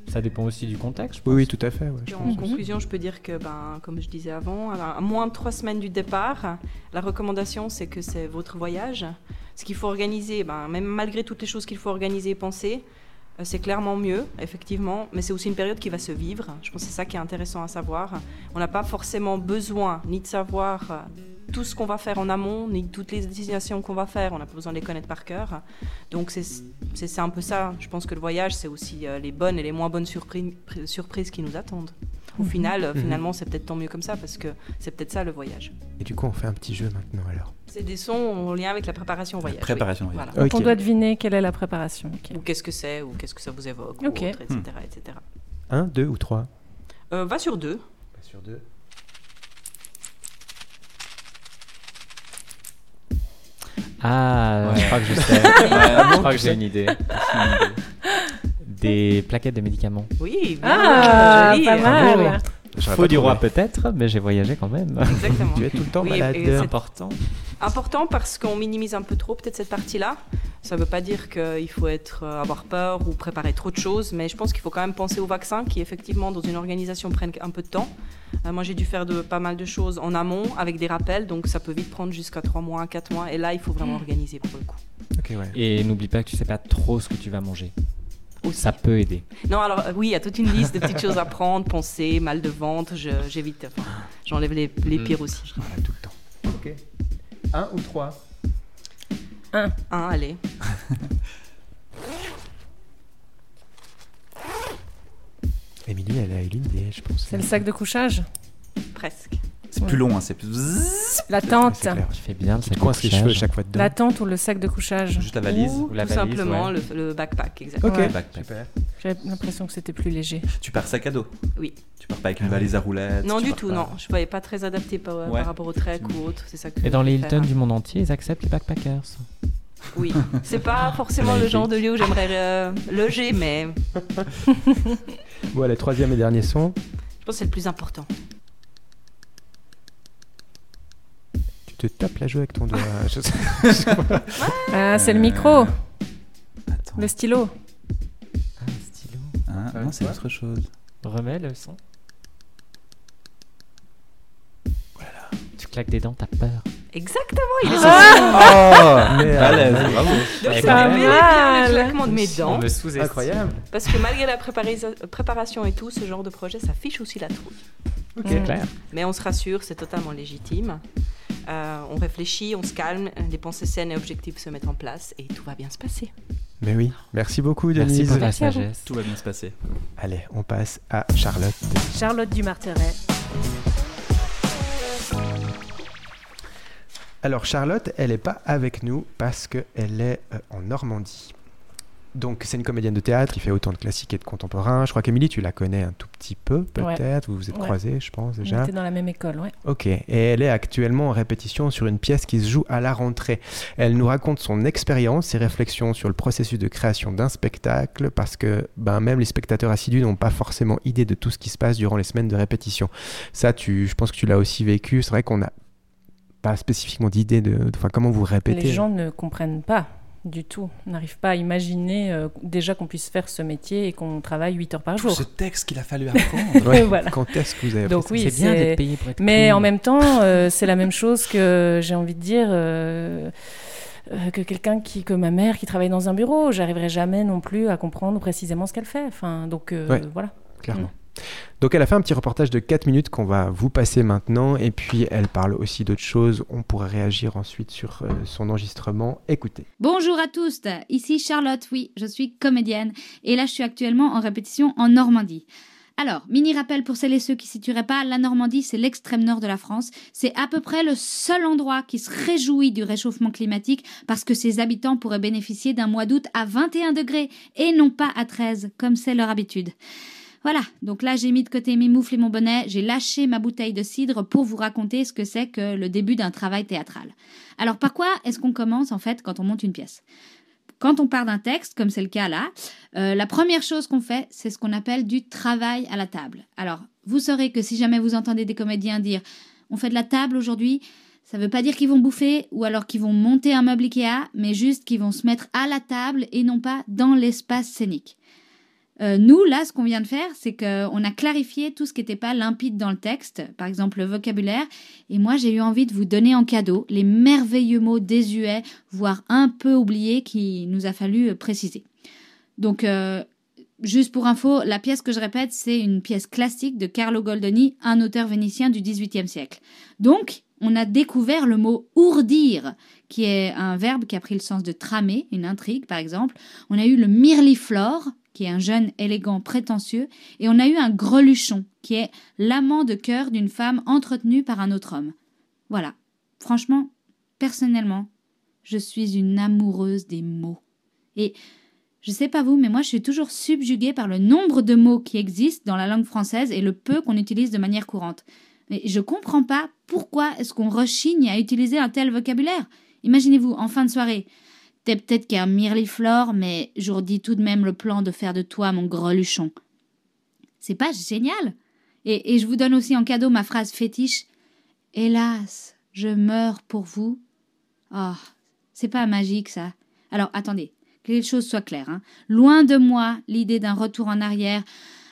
Ça dépend aussi du contexte. je Oui, pense. oui, tout à fait. ouais, je Puis pense. En conclusion, je peux dire que, ben, comme je disais avant, à moins de trois semaines du départ, la recommandation, c'est que c'est votre voyage. Ce qu'il faut organiser, ben, même malgré toutes les choses qu'il faut organiser et penser, euh, c'est clairement mieux, effectivement, mais c'est aussi une période qui va se vivre. Je pense que c'est ça qui est intéressant à savoir. On n'a pas forcément besoin ni de savoir euh, tout ce qu'on va faire en amont, ni toutes les destinations qu'on va faire. On n'a pas besoin de les connaître par cœur. Donc c'est un peu ça. Je pense que le voyage, c'est aussi euh, les bonnes et les moins bonnes surprises, surprises qui nous attendent. Au final, euh, Mhm. finalement, c'est peut-être tant mieux comme ça parce que c'est peut-être ça le voyage. Et du coup, on fait un petit jeu maintenant alors. C'est des sons en lien avec la préparation au voyage. oui. préparation au voyage. Voilà. On doit deviner quelle est la préparation. Ou qu'est-ce que c'est, ou qu'est-ce que ça vous évoque, ou autre, etc. etc. Un, deux ou trois? Euh, va sur deux. Sur deux. Ah, Ouais. je crois que je sais. je crois que j'ai une idée. Des plaquettes de médicaments. Oui, bien, Ah, joli. pas mal. J'aurais Faux pas du roi peut-être, mais j'ai voyagé quand même. Exactement. Tu es tout le temps Oui, malade. important. Important parce qu'on minimise un peu trop peut-être cette partie-là. Ça ne veut pas dire qu'il faut être, euh, avoir peur ou préparer trop de choses, mais je pense qu'il faut quand même penser au vaccin qui effectivement dans une organisation prennent un peu de temps. Euh, moi j'ai dû faire de, pas mal de choses en amont avec des rappels, donc ça peut vite prendre jusqu'à 3 mois, 4 mois, et là il faut vraiment organiser pour le coup. Ouais. Et n'oublie pas que tu sais pas trop ce que tu vas manger. Aussi. Ça peut aider. Non, alors euh, oui, il y a toute une liste de petites choses à prendre, penser, mal de ventre, je- j'évite, enfin, j'enlève les, les pires aussi. Voilà, tout le temps. Ok. Un ou trois? Un, allez. Émilie, elle a eu l'idée, je pense. C'est le sac de couchage? Presque. C'est plus long, hein, c'est plus. La tente. Tu fais bien le Tu te sac de les cheveux couchage. chaque fois dedans. La tente ou le sac de couchage Juste la valise. Ou, Ou la tout valise, simplement ouais. le, le backpack, exactement. Ok, Ouais. Backpack. super. J'avais l'impression que c'était plus léger. Tu pars sac à dos Oui. Tu pars pas avec une valise à roulettes Non, du tout, pas- non. Je ne voyais pas très adapté par, par rapport au trek ou autre. C'est ça que Et dans les. Hilton du monde entier, ils acceptent les backpackers. Oui. C'est pas forcément le genre de lieu où j'aimerais euh, loger, mais Bon, allez, troisième et dernier son. je pense que c'est le plus important. Tu te tapes la joue avec ton doigt. Je sais- Ah, c'est le Euh, micro, Attends. le stylo. Ah, le stylo. Euh, non, c'est autre chose. Remets le son. Tu claques des dents, t'as peur. Exactement, il est Oh, mais Balèze, euh, bravo. Donc c'est bel et bien mal. le claquement de mes On dents. me sous-estime. Incroyable. Parce que malgré la préparisa- préparation et tout, ce genre de projet, ça fiche aussi la trouille. C'est clair. Mais on se rassure, c'est totalement légitime. Euh, on réfléchit, on se calme, les pensées saines et objectifs se mettent en place et tout va bien se passer. Mais oui, merci beaucoup Merci Denise. pour ta Merci à vous. sagesse. Tout va bien se passer. Allez, on passe à Charlotte. Charlotte Dumarteret. Alors Charlotte, elle n'est pas avec nous parce qu'elle est euh, en Normandie. Donc c'est une comédienne de théâtre, il fait autant de classiques et de contemporains. Je crois qu'Émilie, tu la connais un tout petit peu peut-être, vous vous êtes Ouais. croisés je pense On déjà. était dans la même école, ouais. Ok, et elle est actuellement en répétition sur une pièce qui se joue à la rentrée. Elle nous raconte son expérience, ses réflexions sur le processus de création d'un spectacle, parce que ben, même les spectateurs assidus n'ont pas forcément idée de tout ce qui se passe durant les semaines de répétition. Ça, tu, je pense que tu l'as aussi vécu. C'est vrai qu'on n'a pas spécifiquement d'idée de, de- enfin, comment vous répétez. Les gens ne comprennent pas du tout, n'arrivent pas à imaginer euh, déjà qu'on puisse faire ce métier et qu'on travaille 8 heures par jour. Ce texte qu'il a fallu apprendre. Ouais, Voilà. Quand est-ce que vous avez Donc oui, c'est bien d'être payé pour être Mais en même temps, euh, c'est la même chose que j'ai envie de dire euh, que quelqu'un qui, que ma mère qui travaille dans un bureau. J'arriverai jamais non plus à comprendre précisément ce qu'elle fait. Enfin, donc euh, Ouais. voilà. clairement Donc elle a fait un petit reportage de 4 minutes qu'on va vous passer maintenant, et puis elle parle aussi d'autres choses. On pourrait réagir ensuite sur euh, son enregistrement. Écoutez. Bonjour à tous, ici Charlotte, oui, je suis comédienne et là je suis actuellement en répétition en Normandie. Alors, mini rappel pour celles et ceux qui ne situeraient pas, la Normandie c'est l'extrême nord de la France, c'est à peu près le seul endroit qui se réjouit du réchauffement climatique parce que ses habitants pourraient bénéficier d'un mois d'août à 21 degrés et non pas à 13 comme c'est leur habitude. Voilà, donc là j'ai mis de côté mes moufles et mon bonnet, j'ai lâché ma bouteille de cidre pour vous raconter ce que c'est que le début d'un travail théâtral. Alors par quoi est-ce qu'on commence en fait quand on monte une pièce? Quand on part d'un texte, comme c'est le cas là, euh, la première chose qu'on fait, c'est ce qu'on appelle du travail à la table. Alors, vous saurez que si jamais vous entendez des comédiens dire on fait de la table aujourd'hui, ça ne veut pas dire qu'ils vont bouffer ou alors qu'ils vont monter un meuble Ikea, mais juste qu'ils vont se mettre à la table et non pas dans l'espace scénique. Euh, nous, là, ce qu'on vient de faire, c'est qu'on a clarifié tout ce qui n'était pas limpide dans le texte, par exemple le vocabulaire, et moi j'ai eu envie de vous donner en cadeau les merveilleux mots désuets, voire un peu oubliés, qu'il nous a fallu euh, préciser. Donc, euh, juste pour info, la pièce que je répète, c'est une pièce classique de Carlo Goldoni, un auteur vénitien du XVIIIe siècle. Donc, on a découvert le mot ourdir, qui est un verbe qui a pris le sens de tramer, une intrigue par exemple. On a eu le mirliflore, qui est un jeune élégant prétentieux, et on a eu un greluchon, qui est l'amant de cœur d'une femme entretenue par un autre homme. Voilà. Franchement, personnellement, je suis une amoureuse des mots. Et je sais pas vous, mais moi je suis toujours subjuguée par le nombre de mots qui existent dans la langue française et le peu qu'on utilise de manière courante. Mais je comprends pas pourquoi est-ce qu'on rechigne à utiliser un tel vocabulaire. Imaginez-vous, en fin de soirée, t'es peut-être qu'un mirliflore, mais j'ourdis tout de même le plan de faire de toi mon greluchon. C'est pas génial et, je vous donne aussi en cadeau ma phrase fétiche. Hélas, je meurs pour vous. Oh, c'est pas magique ça. Alors attendez, que les choses soient claires. Hein. Loin de moi l'idée d'un retour en arrière,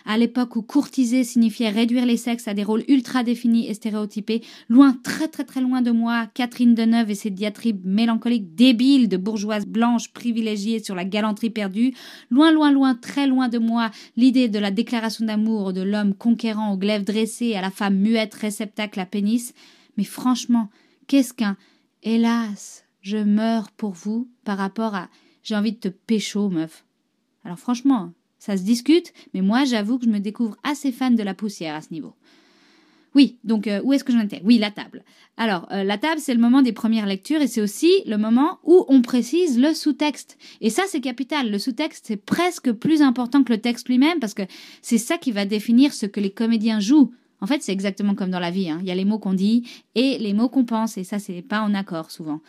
à l'époque où courtiser signifiait réduire les sexes à des rôles ultra définis et stéréotypés, loin, très très très loin de moi, Catherine Deneuve et ses diatribes mélancoliques débiles de bourgeoises blanches privilégiées sur la galanterie perdue, loin, loin, loin, très loin de moi, l'idée de la déclaration d'amour de l'homme conquérant aux glaives dressées à la femme muette réceptacle à pénis. Mais franchement, qu'est-ce qu'un hélas, je meurs pour vous par rapport à j'ai envie de te pécho, meuf. Alors franchement, ça se discute, mais moi j'avoue que je me découvre assez fan de la poussière à ce niveau. Oui, donc euh, où est-ce que j'en étais? Oui, la table. Alors, euh, la table, c'est le moment des premières lectures et c'est aussi le moment où on précise le sous-texte. Et ça, c'est capital. Le sous-texte, c'est presque plus important que le texte lui-même parce que c'est ça qui va définir ce que les comédiens jouent. En fait, c'est exactement comme dans la vie. hein. Il y a les mots qu'on dit et les mots qu'on pense et ça, c'est pas en accord souvent.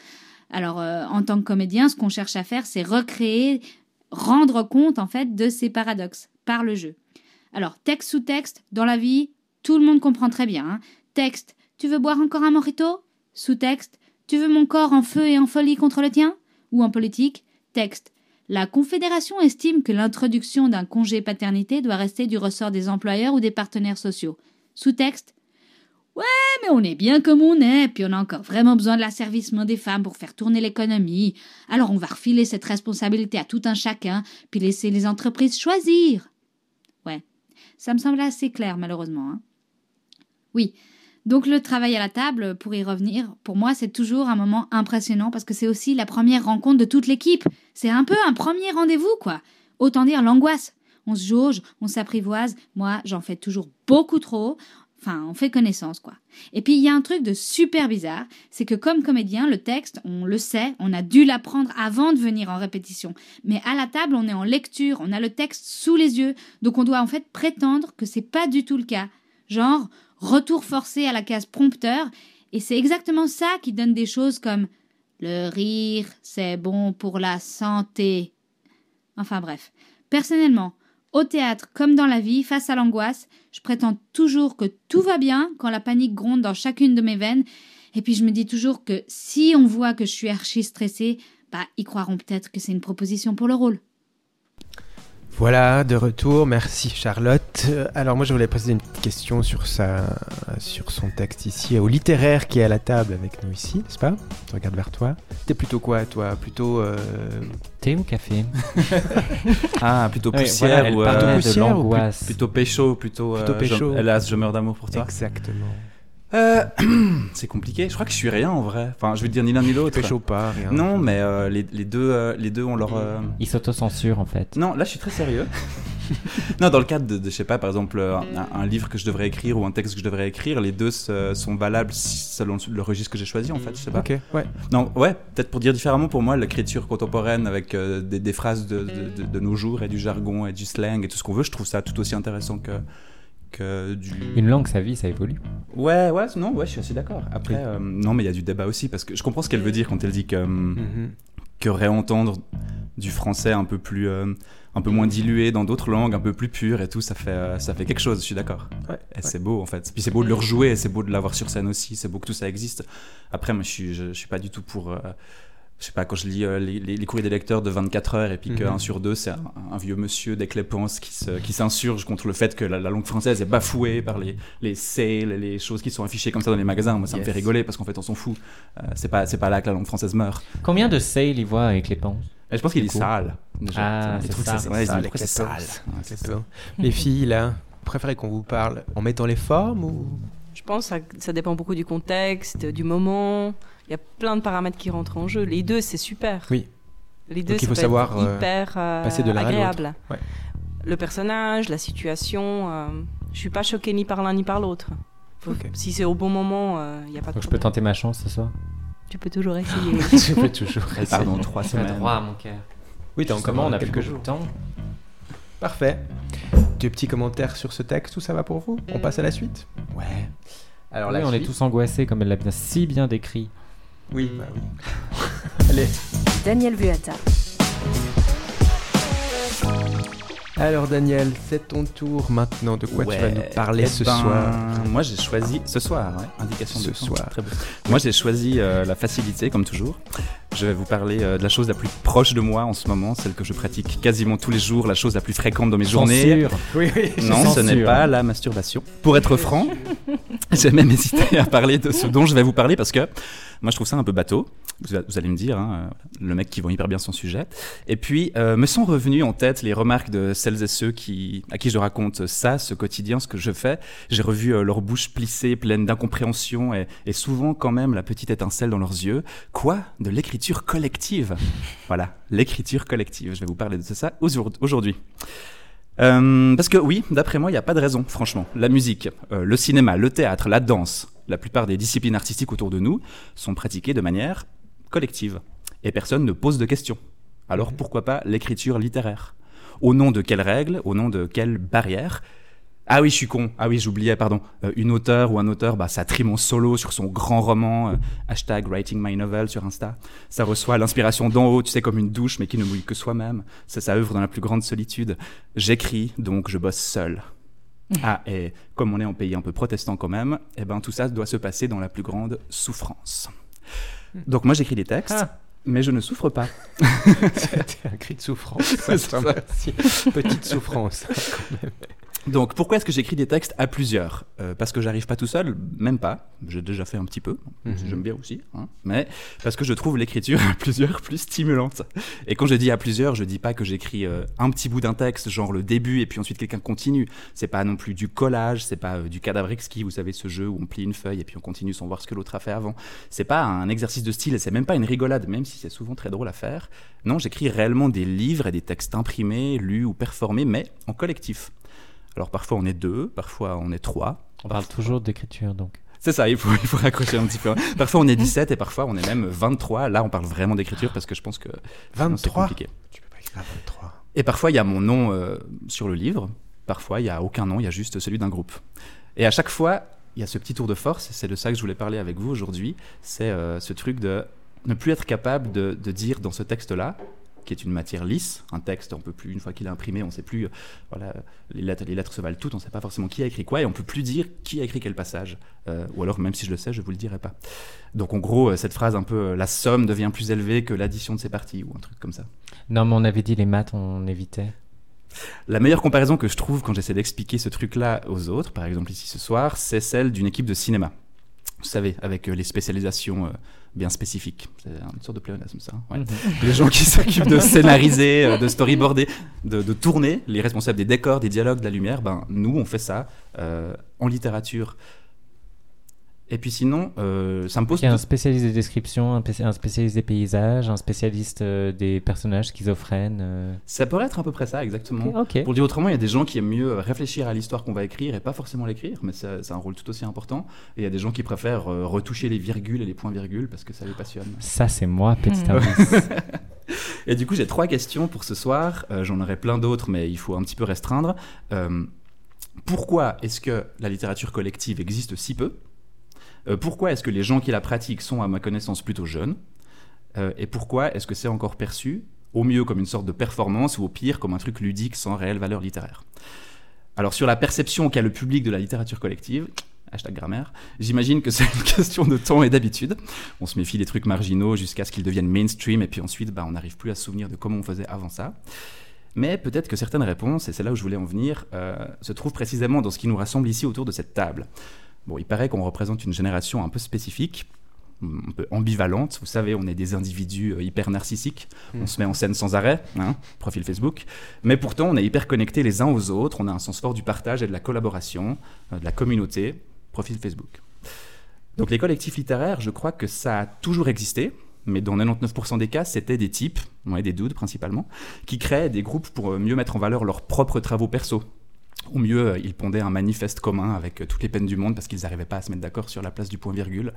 Alors, euh, en tant que comédien, ce qu'on cherche à faire, c'est recréer, rendre compte en fait de ces paradoxes par le jeu. Alors, texte sous texte, dans la vie, tout le monde comprend très bien. hein. Texte, tu veux boire encore un mojito Sous-texte, tu veux mon corps en feu et en folie contre le tien? Ou en politique Texte, la Confédération estime que l'introduction d'un congé paternité doit rester du ressort des employeurs ou des partenaires sociaux. Sous-texte, Ouais, mais on est bien comme on est, puis on a encore vraiment besoin de l'asservissement des femmes pour faire tourner l'économie. Alors on va refiler cette responsabilité à tout un chacun, puis laisser les entreprises choisir. Ouais, ça me semble assez clair, malheureusement. hein. Oui, donc le travail à la table, pour y revenir, pour moi c'est toujours un moment impressionnant parce que c'est aussi la première rencontre de toute l'équipe. C'est un peu un premier rendez-vous, quoi. Autant dire l'angoisse. On se jauge, on s'apprivoise. Moi, j'en fais toujours beaucoup trop. Enfin, on fait connaissance, quoi. Et puis, il y a un truc de super bizarre, c'est que comme comédien, le texte, on le sait, on a dû l'apprendre avant de venir en répétition. Mais à la table, on est en lecture, on a le texte sous les yeux, donc on doit en fait prétendre que c'est pas du tout le cas. Genre, retour forcé à la case prompteur, et c'est exactement ça qui donne des choses comme le rire, c'est bon pour la santé. Enfin bref. Personnellement, au théâtre comme dans la vie, face à l'angoisse, je prétends toujours que tout va bien quand la panique gronde dans chacune de mes veines. Et puis je me dis toujours que si on voit que je suis archi stressée, bah ils croiront peut-être que c'est une proposition pour le rôle. Voilà, de retour. Merci Charlotte. Euh, Alors moi je voulais poser une petite question sur sa, sur son texte ici, au littéraire qui est à la table avec nous ici, n'est-ce pas? Je regarde vers toi. T'es plutôt quoi, toi? Plutôt euh, Thé ou café? Ah, plutôt Ouais, poussière voilà, elle ou euh, de de poussière ou l'angoisse. plutôt pécho, plutôt. Plutôt euh, pécho. je- hélas, je meurs d'amour pour toi. exactement. Euh, c'est compliqué. Je crois que je suis rien en vrai. Enfin, je vais te dire ni l'un ni l'autre. Pécho pas, rien. Non, mais euh, les, les deux, euh, les deux ont leur. euh, Il s'autocensure en fait. Non, là, je suis très sérieux. non, dans le cadre de, de, je sais pas, par exemple, un, un livre que je devrais écrire ou un texte que je devrais écrire, les deux se- sont valables selon le registre que j'ai choisi, en fait. Je sais pas. Ok, ouais. Non, ouais, peut-être pour dire différemment, pour moi, l'écriture contemporaine avec euh, des, des phrases de, de- de- de nos jours et du jargon et du slang et tout ce qu'on veut, je trouve ça tout aussi intéressant que, que du. Une langue, sa vie, ça évolue. Ouais, ouais, non, ouais, je suis assez d'accord. Après, euh, non, mais il y a du débat aussi parce que je comprends ce qu'elle veut dire quand elle dit que, hum, Mhm. que réentendre du français un peu plus, euh, un peu moins dilué dans d'autres langues, un peu plus pur et tout, ça fait, euh, ça fait quelque chose. Je suis d'accord. Ouais, Et c'est beau en fait. Puis c'est beau de le rejouer, c'est beau de l'avoir sur scène aussi, c'est beau que tout ça existe. Après, moi je suis, je, je suis pas du tout pour, euh, je sais pas, quand je lis euh, les, les- les courriers des lecteurs de 24 heures et puis Mhm. qu'un sur deux, c'est un, un vieux monsieur d'Éclépance qui se- qui s'insurge contre le fait que la, la langue française est bafouée par les, les sales et les choses qui sont affichées comme ça dans les magasins. Moi, ça me fait rigoler parce qu'en fait, on s'en fout. Euh, c'est pas, c'est pas là que la langue française meurt. Combien de sales il voit avec les penses Et je pense qu'il coup. sale. déjà. Ah, c'est ça. c'est- ouais, ils Ça, les sale. Ouais, filles, là, vous préférez qu'on vous parle en mettant les formes ou? Je pense que ça, ça dépend beaucoup du contexte, du moment. Il y a plein de paramètres qui rentrent en jeu. Les deux, c'est super. Oui. Les deux, Donc, il ça faut peut savoir, être euh, hyper euh, passer de agréable. Ouais. Le personnage, la situation. euh, je suis pas choquée ni par l'un ni par l'autre. Si c'est au bon moment, il n'y a pas de Donc je peux tenter ma chance ce soir Tu peux toujours essayer. Je peux toujours. Part dans trois semaines. droit, mon cœur. Oui, t'as Justement, on a quelques jours. de temps. Parfait. Des petits commentaires sur ce texte, tout ça va pour vous? On passe à la suite? Ouais. Alors Oui, la on est tous angoissés comme elle l'a bien si bien décrit. Oui, bah oui. Allez. Daniel Vuata. Alors Daniel, c'est ton tour maintenant. De quoi tu vas nous parler Eh ce ben, soir Moi, j'ai choisi ce soir. ouais, Indication Ce de temps, soir. Très beau. Moi, j'ai choisi euh, la facilité, comme toujours. Je vais vous parler euh, de la chose la plus proche de moi en ce moment, celle que je pratique quasiment tous les jours, la chose la plus fréquente dans mes journées. Oui, oui. Non, ce n'est pas la masturbation. Pour être franc, j'ai même hésité à parler de ce dont je vais vous parler parce que moi je trouve ça un peu bateau. Vous, vous allez me dire, hein, le mec qui vend hyper bien son sujet. Et puis euh, me sont revenus en tête les remarques de celles et ceux qui, à qui je raconte ça, ce quotidien, ce que je fais. J'ai revu euh, leur bouche plissée, pleine d'incompréhension et, et souvent quand même la petite étincelle dans leurs yeux. Quoi? De l'écriture? Collective Voilà, l'écriture collective. Je vais vous parler de ça aujourd- aujourd'hui. Euh, parce que oui, d'après moi, il n'y a pas de raison, franchement. La musique, euh, le cinéma, le théâtre, la danse, la plupart des disciplines artistiques autour de nous sont pratiquées de manière collective. Et personne ne pose de questions. Alors pourquoi pas l'écriture littéraire? Au nom de quelles règles? Au nom de quelles barrières? Ah oui, je suis con. Ah oui, j'oubliais, pardon. Euh, une auteure ou un auteur, bah, ça trime en solo sur son grand roman, euh, hashtag writing my novel sur Insta. Ça reçoit l'inspiration d'en haut, tu sais, comme une douche, mais qui ne mouille que soi-même. Ça, ça œuvre dans la plus grande solitude. J'écris, donc je bosse seul. Ah, et comme on est en pays un peu protestant quand même, eh ben, tout ça doit se passer dans la plus grande souffrance. Donc moi, j'écris des textes, Ah. mais je ne souffre pas. C'était un cri de souffrance. ça, ça. Petite souffrance. Donc pourquoi est-ce que j'écris des textes à plusieurs? Euh, Parce que j'arrive pas tout seul, même pas. J'ai déjà fait un petit peu, Mhm. j'aime bien aussi. hein. Mais parce que je trouve l'écriture à plusieurs plus stimulante. Et quand je dis à plusieurs, je dis pas que j'écris euh, un petit bout d'un texte, genre le début, et puis ensuite quelqu'un continue. C'est pas non plus du collage, c'est pas euh, du cadavre exquis, vous savez ce jeu où on plie une feuille et puis on continue sans voir ce que l'autre a fait avant. C'est pas un exercice de style, c'est même pas une rigolade, même si c'est souvent très drôle à faire. Non, j'écris réellement des livres et des textes imprimés, lus ou performés, mais en collectif. Alors parfois on est deux, parfois on est trois. On parle toujours d'écriture donc. C'est ça, il faut, il faut raccrocher un petit peu. Parfois on est 17 et parfois on est même 23. Là on parle vraiment d'écriture parce que je pense que sinon, c'est 23 compliqué. Tu peux pas écrire à 23. Et parfois il y a mon nom euh, sur le livre, parfois il y a aucun nom, il y a juste celui d'un groupe. Et à chaque fois, il y a ce petit tour de force, c'est de ça que je voulais parler avec vous aujourd'hui, c'est euh, ce truc de ne plus être capable de, de dire dans ce texte-là, qui est une matière lisse, un texte, on peut plus, une fois qu'il est imprimé, on sait plus, euh, voilà, les lettres, les lettres se valent toutes, on sait pas forcément qui a écrit quoi, et on peut plus dire qui a écrit quel passage. Euh, ou alors, même si je le sais, je vous le dirai pas. Donc en gros, euh, cette phrase un peu, la somme devient plus élevée que l'addition de ses parties, ou un truc comme ça. Non, mais on avait dit les maths, on évitait. La meilleure comparaison que je trouve quand j'essaie d'expliquer ce truc-là aux autres, par exemple ici ce soir, c'est celle d'une équipe de cinéma. Vous savez, avec les spécialisations bien spécifiques. C'est une sorte de pléonasme, ça. ouais. Les gens qui s'occupent de scénariser, euh, de storyboarder, de, de tourner, les responsables des décors, des dialogues, de la lumière, ben, nous, on fait ça euh, en littérature. Et puis sinon, euh, ça me pose... Il y a un spécialiste des descriptions, un, pé- un spécialiste des paysages, un spécialiste euh, des personnages schizophrènes. euh. Ça pourrait être à peu près ça, exactement. Ok. Pour le dire autrement, il y a des gens qui aiment mieux réfléchir à l'histoire qu'on va écrire et pas forcément l'écrire, mais c'est un rôle tout aussi important. Et il y a des gens qui préfèrent euh, retoucher les virgules et les points-virgules parce que ça les passionne. Ça, c'est moi, petit Hmm. Et du coup, j'ai trois questions pour ce soir. Euh, J'en aurai plein d'autres, mais il faut un petit peu restreindre. Euh, pourquoi est-ce que la littérature collective existe si peu? Pourquoi est-ce que les gens qui la pratiquent sont, à ma connaissance, plutôt jeunes? Euh, Et pourquoi est-ce que c'est encore perçu, au mieux comme une sorte de performance, ou au pire comme un truc ludique sans réelle valeur littéraire? Alors, sur la perception qu'a le public de la littérature collective, hashtag grammaire. J'imagine que c'est une question de temps et d'habitude. On se méfie des trucs marginaux jusqu'à ce qu'ils deviennent mainstream, et puis ensuite, bah, on n'arrive plus à se souvenir de comment on faisait avant ça. Mais peut-être que certaines réponses, et c'est là où je voulais en venir, euh, se trouvent précisément dans ce qui nous rassemble ici autour de cette table. Bon, il paraît qu'on représente une génération un peu spécifique, un peu ambivalente. Vous savez, on est des individus euh, hyper narcissiques. On Mm. se met en scène sans arrêt, hein, profil Facebook. Mais pourtant, on est hyper connectés les uns aux autres. On a un sens fort du partage et de la collaboration, euh, de la communauté, profil Facebook. Donc les collectifs littéraires, je crois que ça a toujours existé. Mais dans 99% des cas, c'était des types, ouais, des dudes principalement, qui créaient des groupes pour euh, mieux mettre en valeur leurs propres travaux perso. Ou mieux, euh, ils pondaient un manifeste commun avec euh, toutes les peines du monde parce qu'ils n'arrivaient pas à se mettre d'accord sur la place du point-virgule.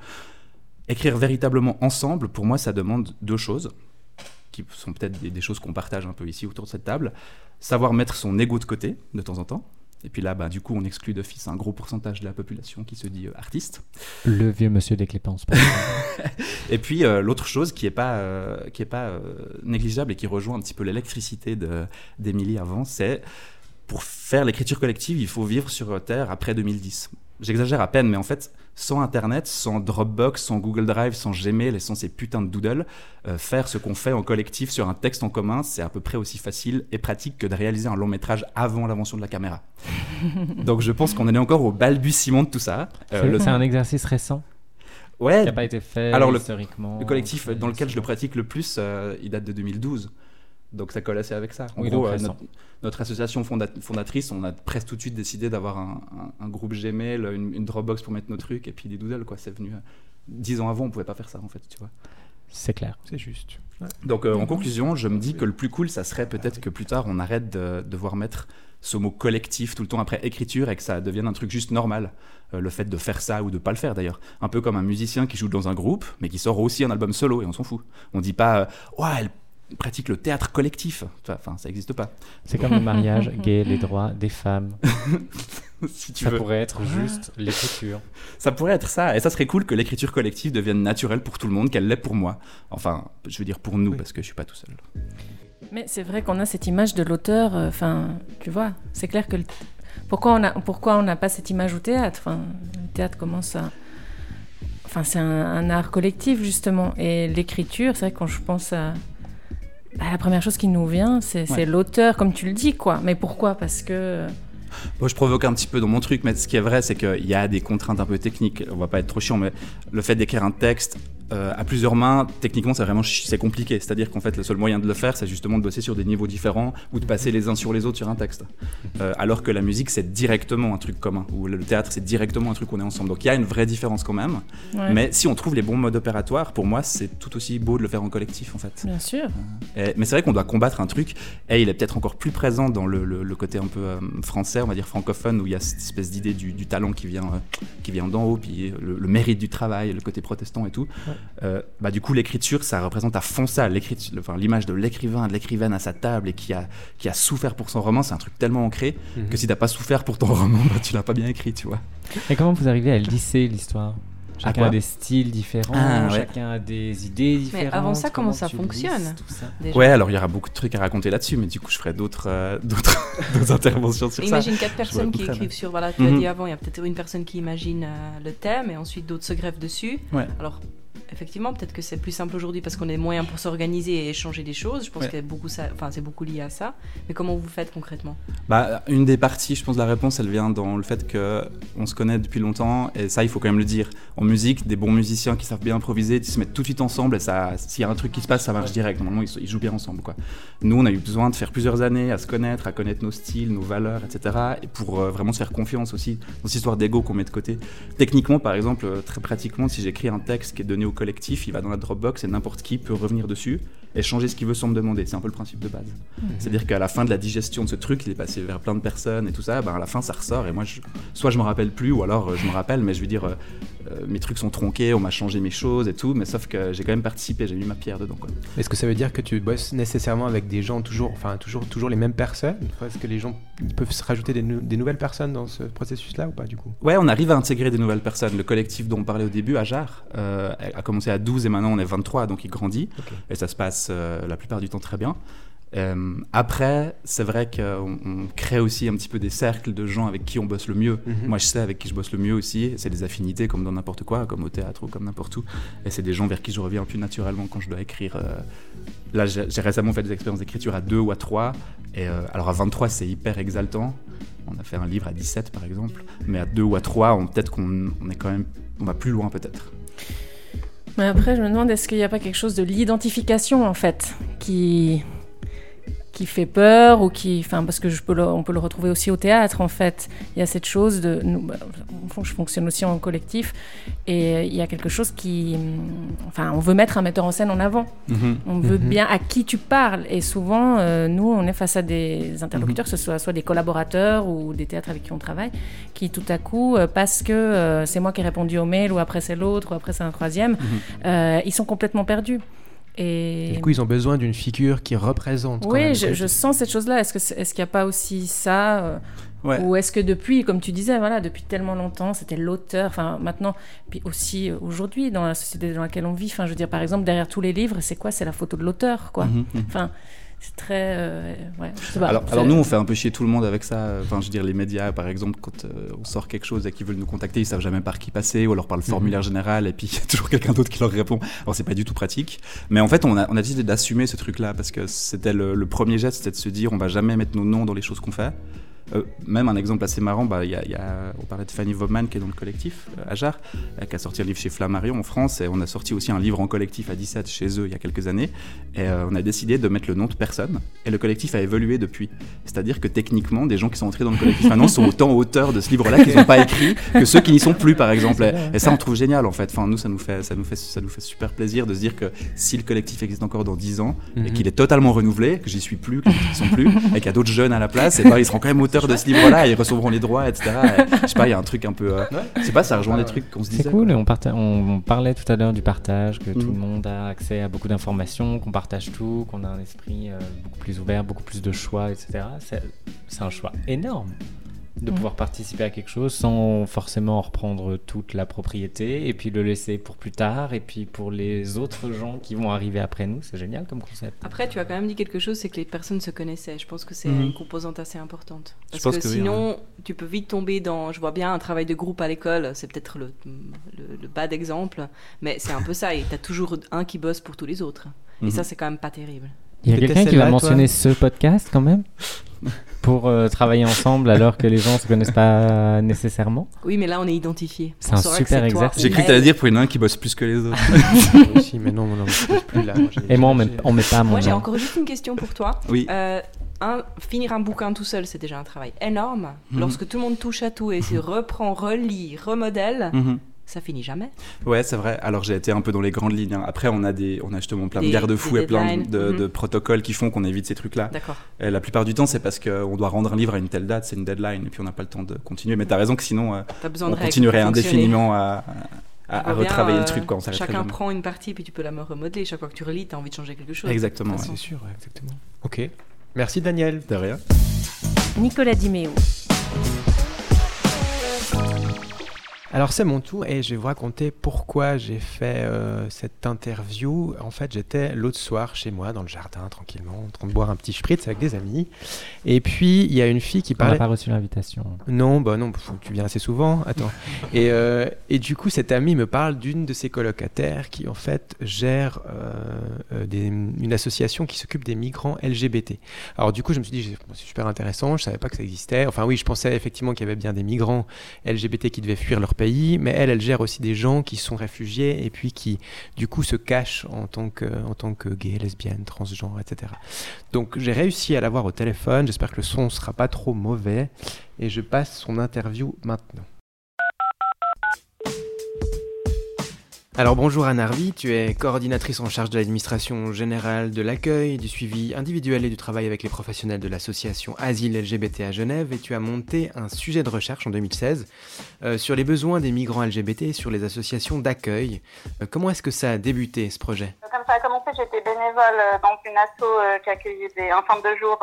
Écrire véritablement ensemble, pour moi, ça demande deux choses, qui sont peut-être des, des choses qu'on partage un peu ici autour de cette table. Savoir mettre son ego de côté, de temps en temps. Et puis là, bah, du coup, on exclut d'office un gros pourcentage de la population qui se dit euh, artiste. Le vieux monsieur des Clépenses. Et puis euh, l'autre chose qui n'est pas, euh, qui est pas négligeable et qui rejoint un petit peu l'électricité d'Émilie avant, c'est pour faire l'écriture collective, il faut vivre sur Terre après 2010. J'exagère à peine, mais en fait, sans Internet, sans Dropbox, sans Google Drive, sans Gmail et sans ces putains de doodles, euh, faire ce qu'on fait en collectif sur un texte en commun, c'est à peu près aussi facile et pratique que de réaliser un long métrage avant l'invention de la caméra. Donc je pense qu'on en est encore au balbutiement de tout ça. Euh, C'est le- c'est un exercice récent Ouais, qui n'a pas été fait Alors, le- historiquement. Le collectif dans lequel je le pratique le plus, euh, il date de 2012. Donc ça colle assez avec ça. En Oui, gros, donc euh, notre, notre association fonda- fondatrice, on a presque tout de suite décidé d'avoir un, un- un groupe Gmail, une, une Dropbox pour mettre nos trucs, et puis des doodles, quoi. C'est venu. euh, Dix ans avant, on pouvait pas faire ça, en fait, tu vois. C'est clair. C'est juste. Donc euh, en conclusion, je me dis que le plus cool, ça serait peut-être que plus tard, on arrête de devoir mettre ce mot collectif tout le temps après écriture et que ça devienne un truc juste normal. Euh, le fait de faire ça ou de pas le faire d'ailleurs. Un peu comme un musicien qui joue dans un groupe, mais qui sort aussi un album solo et on s'en fout. On dit pas, euh, ouais, elle pratique le théâtre collectif. Enfin, ça n'existe pas. C'est comme le mariage gay, les droits des femmes. si tu Ça veux. pourrait être juste l'écriture. Ça pourrait être ça. Et ça serait cool que l'écriture collective devienne naturelle pour tout le monde, qu'elle l'est pour moi. Enfin, je veux dire pour nous, Oui. parce que je suis pas tout seul. Mais c'est vrai qu'on a cette image de l'auteur. euh, Enfin, tu vois, c'est clair que le- pourquoi on a pourquoi on n'a pas cette image au théâtre? Enfin, le théâtre commence à. Enfin, c'est un, un art collectif justement. Et l'écriture, c'est vrai que quand je pense à bah, la première chose qui nous vient, c'est Ouais. l'auteur, comme tu le dis, quoi. Mais pourquoi? Parce que Moi, je provoque un petit peu dans mon truc, mais ce qui est vrai, c'est qu'il y a des contraintes un peu techniques. On va pas être trop chiant, mais le fait d'écrire un texte euh, à plusieurs mains, techniquement, c'est vraiment c'est compliqué. C'est-à-dire qu'en fait, le seul moyen de le faire, c'est justement de bosser sur des niveaux différents ou de passer les uns sur les autres sur un texte. Euh, alors que la musique, c'est directement un truc commun, ou le théâtre, c'est directement un truc qu'on est ensemble. Donc il y a une vraie différence quand même. ouais, Mais si on trouve les bons modes opératoires, pour moi, c'est tout aussi beau de le faire en collectif, en fait. bien sûr. Et- mais c'est vrai qu'on doit combattre un truc, et il est peut-être encore plus présent dans le, le- le côté un peu euh, français, on va dire francophone, où il y a cette espèce d'idée du, du talent qui vient, euh, qui vient d'en haut, puis le, le mérite du travail, le côté protestant et tout. Euh, bah, du coup, l'écriture, ça représente à fond ça, enfin, l'image de l'écrivain, de l'écrivaine à sa table, et qui a, qui a souffert pour son roman, c'est un truc tellement ancré Mhm. que si t'as pas souffert pour ton roman, bah, tu l'as pas bien écrit, tu vois. Et comment vous arrivez à lisser l'histoire? Chacun a des styles différents, Ah, ouais. chacun a des idées différentes. avant ça, comment ça fonctionne lisses ça? Ouais, alors il y aura beaucoup de trucs à raconter là-dessus, mais du coup, je ferai d'autres euh, interventions sur ça. Imagine quatre personnes qui écrivent sur. Voilà, tu l'as Mhm. dit avant, il y a peut-être une personne qui imagine euh, le thème et ensuite d'autres se greffent dessus. Ouais. Alors, effectivement, peut-être que c'est plus simple aujourd'hui parce qu'on a des moyens pour s'organiser et échanger des choses. Je pense Ouais. que beaucoup ça, enfin, c'est beaucoup lié à ça. Mais comment vous faites concrètement? Bah, une des parties, je pense, de la réponse, elle vient dans le fait que on se connaît depuis longtemps, et ça, il faut quand même le dire. En musique, des bons musiciens qui savent bien improviser, ils se mettent tout de suite ensemble, et ça, s'il y a un truc qui se passe, ça marche direct. Normalement, ils, ils jouent bien ensemble, quoi. Nous, on a eu besoin de faire plusieurs années à se connaître, à connaître nos styles, nos valeurs, etc., et pour euh, vraiment se faire confiance aussi dans cette histoire d'ego qu'on met de côté. Techniquement, par exemple, euh, très pratiquement, si j'écris un texte qui est donné au collectif, il va dans la Dropbox et n'importe qui peut revenir dessus et changer ce qu'il veut sans me demander. C'est un peu le principe de base. C'est-à-dire qu'à la fin de la digestion de ce truc, il est passé vers plein de personnes et tout ça, ben à la fin ça ressort et moi, je- soit je me rappelle plus ou alors euh, je me rappelle, mais je veux dire, euh, mes trucs sont tronqués, on m'a changé mes choses et tout, mais sauf que j'ai quand même participé, j'ai mis ma pierre dedans. Est-ce que ça veut dire que tu bosses nécessairement avec des gens toujours, enfin toujours, toujours les mêmes personnes? Est-ce que les gens peuvent se rajouter des, nou- des nouvelles personnes dans ce processus-là ou pas du coup? Ouais, on arrive à intégrer des nouvelles personnes. Le collectif dont on parlait au début, Ajar, euh, a commencé à 12 et maintenant on est 23, donc il grandit. Et ça se passe euh, la plupart du temps très bien. Euh, après, c'est vrai qu'on on crée aussi un petit peu des cercles de gens avec qui on bosse le mieux. Mhm. Moi, je sais avec qui je bosse le mieux aussi. C'est des affinités comme dans n'importe quoi, comme au théâtre ou comme n'importe où. Et c'est des gens vers qui je reviens plus naturellement quand je dois écrire. euh. Là, j'ai j'ai récemment fait des expériences d'écriture à deux ou à trois. Et euh, alors à 23, c'est hyper exaltant. On a fait un livre à 17 par exemple. Mais à deux ou à trois, on- peut-être qu'on on est quand même. On va plus loin peut-être. Mais après, je me demande, est-ce qu'il n'y a pas quelque chose de l'identification, en fait, qui, qui fait peur ou qui... Enfin, parce que je peux le- on peut le retrouver aussi au théâtre, en fait. Il y a cette chose de... Nous, bah, je fonctionne aussi en collectif. Et il y a quelque chose qui... Enfin, on veut mettre un metteur en scène en avant. On veut Mhm. bien à qui tu parles. Et souvent, euh, nous, on est face à des interlocuteurs, que ce soit soit des collaborateurs ou des théâtres avec qui on travaille, qui tout à coup, euh, parce que euh, c'est moi qui ai répondu au mail, ou après c'est l'autre, ou après c'est un troisième, euh, ils sont complètement perdus. Et, Et du coup, ils ont besoin d'une figure qui représente. quand oui, même, je, sens cette chose-là. Est-ce que c'est- est-ce qu'il n'y a pas aussi ça euh, Ouais. Ou est-ce que depuis, comme tu disais, voilà, depuis tellement longtemps, c'était l'auteur. Enfin, maintenant, puis aussi euh, aujourd'hui, dans la société dans laquelle on vit. Enfin, je veux dire, par exemple, derrière tous les livres, c'est quoi? C'est la photo de l'auteur, quoi. Mhm, mhm. Enfin, c'est très. euh, ouais, je sais pas. Alors, nous, on fait un peu chier tout le monde avec ça. Enfin, je veux dire, les médias, par exemple, quand euh, on sort quelque chose et qu'ils veulent nous contacter, ils savent jamais par qui passer, ou alors par le formulaire général, et puis il y a toujours quelqu'un d'autre qui leur répond. Alors, c'est pas du tout pratique. Mais en fait, on a, on a décidé d'assumer ce truc-là, parce que c'était le, le premier geste, c'était de se dire, on va jamais mettre nos noms dans les choses qu'on fait. Euh, même un exemple assez marrant, bah, il y a, il y a- on parlait de Fanny Vauban qui est dans le collectif, euh, Ajar, euh, qui a sorti un livre chez Flammarion en France, et on a sorti aussi un livre en collectif à 17 chez eux il y a quelques années, et euh, on a décidé de mettre le nom de personne, et le collectif a évolué depuis. C'est-à-dire que techniquement, des gens qui sont entrés dans le collectif maintenant sont autant auteurs de ce livre-là qu'ils n'ont pas écrit que ceux qui n'y sont plus, par exemple. Et, et ça, on trouve génial en fait. Enfin, nous, ça nous fait, ça nous fait, ça nous fait super plaisir de se dire que si le collectif existe encore dans 10 ans et Mhm. qu'il est totalement renouvelé, que j'y suis plus, que les autres y sont plus, et qu'il y a d'autres jeunes à la place, et ben, ils seront quand même auteurs de ce livre-là, ils recevront les droits, etc. Et, je sais pas, il y a un truc un peu. euh, je sais pas, ça rejoint des trucs qu'on se disait. C'est cool, on, parta- on, on parlait tout à l'heure du partage, que tout le monde a accès à beaucoup d'informations, qu'on partage tout, qu'on a un esprit euh, beaucoup plus ouvert, beaucoup plus de choix, etc. C'est c'est un choix énorme de Mhm. pouvoir participer à quelque chose sans forcément en reprendre toute la propriété et puis le laisser pour plus tard et puis pour les autres gens qui vont arriver après nous. C'est génial comme concept. Après, tu as quand même dit quelque chose, c'est que les personnes se connaissaient. Je pense que c'est Mhm. une composante assez importante. Je Parce pense que, que oui, sinon, tu peux vite tomber dans. Je vois bien un travail de groupe à l'école, c'est peut-être le, le, le bas d'exemple, mais c'est un peu ça. Et tu as toujours un qui bosse pour tous les autres. Et Mhm. ça, c'est quand même pas terrible. Il y a quelqu'un qui va mentionner ce podcast quand même? Pour euh, travailler ensemble alors que les gens se connaissent pas nécessairement? Oui, mais là, on est identifié. C'est On un super exercice. J'ai cru que t'allais dire pour une un qui bosse plus que les autres. Moi aussi, mais non, non, je pense plus là. Moi, j'ai- Et moi, on met, on met pas mon Moi, j'ai encore juste une question pour toi. oui. Euh, un, finir un bouquin tout seul, c'est déjà un travail énorme. Mhm. Lorsque tout le monde touche à tout et se reprend, relit, remodèle, Mhm. Ça finit jamais. Ouais, c'est vrai. Alors j'ai été un peu dans les grandes lignes. hein. Après, on a des, on a justement plein de Des- garde-fous des et plein de, de- Mhm. de protocoles qui font qu'on évite ces trucs-là. D'accord. Et la plupart du temps, c'est parce qu'on doit rendre un livre à une telle date, c'est une deadline, et puis on n'a pas le temps de continuer. Mais t'as raison que sinon, euh, on de continuerait indéfiniment à, à, à On voit bien, retravailler euh, le truc. Quoi. On s'arrêterait Chacun prend une partie, puis tu peux la remodeler. Chaque fois que tu relis, tu as envie de changer quelque chose. Exactement. De ouais. C'est sûr, ouais, exactement. Ok. Merci Daniel. De rien. Nicolas Diméo. Alors c'est mon tour et je vais vous raconter pourquoi j'ai fait euh, cette interview. En fait, j'étais l'autre soir chez moi dans le jardin tranquillement, en train de boire un petit spritz avec des amis. Et puis il y a une fille qui On n'a parlait. pas reçu l'invitation. Non, bah non, tu viens assez souvent. Attends. et, euh, et du coup, cette amie me parle d'une de ses colocataires qui, en fait, gère euh, des- une association qui s'occupe des migrants LGBT. Alors, du coup, je me suis dit, c'est super intéressant, je savais pas que ça existait. Enfin, oui, je pensais effectivement qu'il y avait bien des migrants LGBT qui devaient fuir leur mais elle, elle gère aussi des gens qui sont réfugiés et puis qui, du coup, se cachent en tant que, en tant que etc. Donc, j'ai réussi à l'avoir au téléphone. J'espère que le son sera pas trop mauvais et je passe son interview maintenant. Alors bonjour Anne Harvey, tu es coordinatrice en charge de l'administration générale de l'accueil, du suivi individuel et du travail avec les professionnels de l'association Asile LGBT à Genève et tu as monté un sujet de recherche en 2016 euh, sur les besoins des migrants LGBT et sur les associations d'accueil. Euh, comment est-ce que ça a débuté ce projet? Comme ça a commencé, j'étais bénévole euh, dans une asso euh, qui accueillait des, centre de jour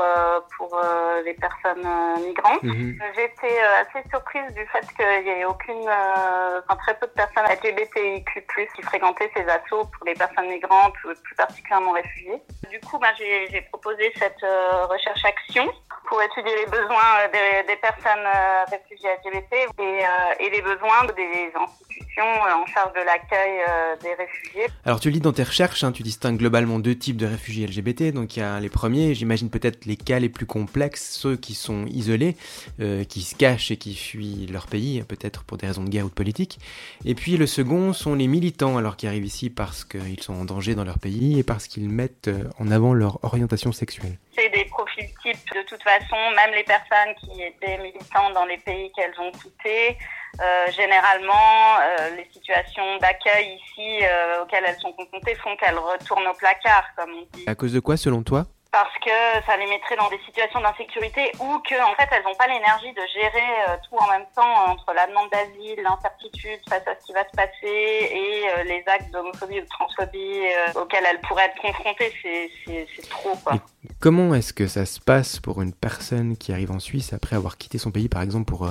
pour les personnes migrantes. Mhm. Euh, assez surprise du fait qu'il n'y ait aucune, enfin très peu de personnes LGBTIQ+, qui fréquentaient ces assos pour les personnes migrantes, plus particulièrement réfugiées. Du coup, j'ai j'ai proposé cette euh, recherche-action pour étudier les besoins euh, des, des personnes euh, réfugiées LGBT et, euh, et les besoins des institutions en charge de l'accueil des réfugiés. Alors tu lis dans tes recherches, hein, tu distingues globalement deux types de réfugiés LGBT. Donc il y a les premiers, j'imagine peut-être les cas les plus complexes, ceux qui sont isolés, euh, qui se cachent et qui fuient leur pays, peut-être pour des raisons de guerre ou de politique. Et puis le second sont les militants, alors qui arrivent ici parce qu'ils sont en danger dans leur pays et parce qu'ils mettent en avant leur orientation sexuelle. C'est des de toute façon, même les personnes qui étaient militantes dans les pays qu'elles ont quittés. Euh, généralement, euh, les situations d'accueil ici euh, auxquelles elles sont confrontées font qu'elles retournent au placard, comme on dit. À cause de quoi selon toi? Parce que ça les mettrait dans des situations d'insécurité ou que en fait elles n'ont pas l'énergie de gérer euh, tout en même temps entre la demande d'asile, l'incertitude face à ce qui va se passer et euh, les actes d'homophobie ou de transphobie euh, auxquels elles pourraient être confrontées, c'est trop quoi. Et comment est-ce que ça se passe pour une personne qui arrive en Suisse après avoir quitté son pays, par exemple pour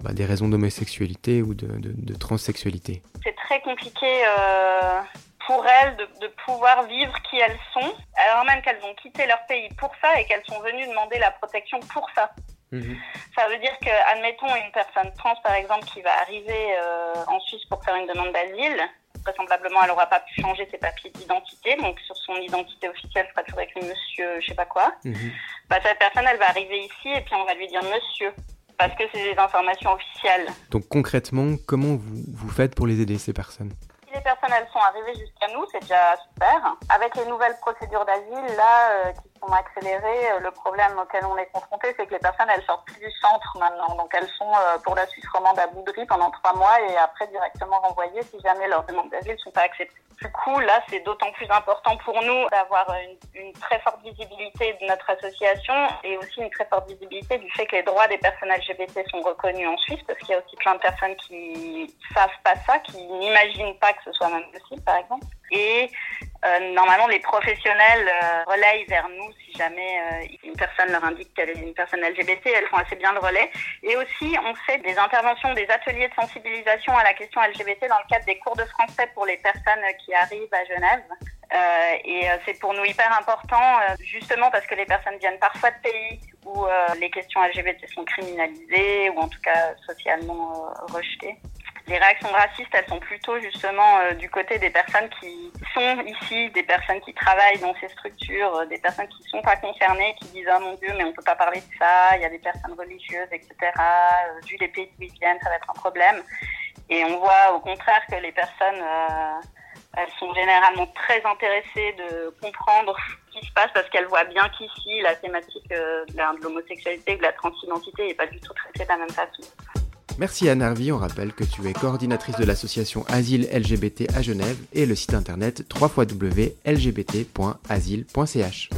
bah, des raisons d'homosexualité ou de, de, de transsexualité? C'est très compliqué pour elles de, de pouvoir vivre qui elles sont, alors même qu'elles ont quitté leur pays pour ça et qu'elles sont venues demander la protection pour ça. Ça veut dire que, admettons, une personne trans, par exemple, qui va arriver euh, en Suisse pour faire une demande d'asile, vraisemblablement, elle n'aura pas pu changer ses papiers d'identité, donc sur son identité officielle, sera toujours écrit monsieur, je sais pas quoi. Mhm. Bah, cette personne, elle va arriver ici et puis on va lui dire monsieur, parce que c'est des informations officielles. Donc concrètement, comment vous, vous faites pour les aider, ces personnes? Les personnes, elles sont arrivées jusqu'à nous, c'est déjà super. Avec les nouvelles procédures d'asile, là, euh, qui sont accélérées, euh, le problème auquel on est confronté, c'est que les personnes, elles sortent plus du centre maintenant. Donc elles sont euh, pour la Suisse romande à Boudry pendant trois mois et après directement renvoyées si jamais leurs demandes d'asile ne sont pas acceptées. Du coup, là, c'est d'autant plus important pour nous d'avoir une, très forte visibilité de notre association et aussi une très forte visibilité du fait que les droits des personnes LGBT sont reconnus en Suisse, parce qu'il y a aussi plein de personnes qui savent pas ça, qui n'imaginent pas que ce soit même possible, par exemple. Et normalement, les professionnels euh, relayent vers nous si jamais euh, une personne leur indique qu'elle est une personne LGBT, elles font assez bien le relais. Et aussi, on fait des interventions, des ateliers de sensibilisation à la question LGBT dans le cadre des cours de français pour les personnes qui arrivent à Genève. Euh, et euh, c'est pour nous hyper important, euh, justement parce que les personnes viennent parfois de pays où euh, les questions LGBT sont criminalisées ou en tout cas socialement euh, rejetées. Les réactions racistes, elles sont plutôt justement euh, du côté des personnes qui sont ici, des personnes qui travaillent dans ces structures, euh, des personnes qui sont pas concernées, qui disent oh mon Dieu, mais on peut pas parler de ça. Il y a des personnes religieuses, etc. Euh, vu les pays d'où ils viennent, ça va être un problème. Et on voit au contraire que les personnes, elles sont généralement très intéressées de comprendre ce qui se passe parce qu'elles voient bien qu'ici la thématique de l'homosexualité, de la transidentité n'est pas du tout traitée de la même façon. Merci Anne Harvey, on rappelle que tu es coordinatrice de l'association Asile LGBT à Genève et le site internet www.lgbt.asile.ch.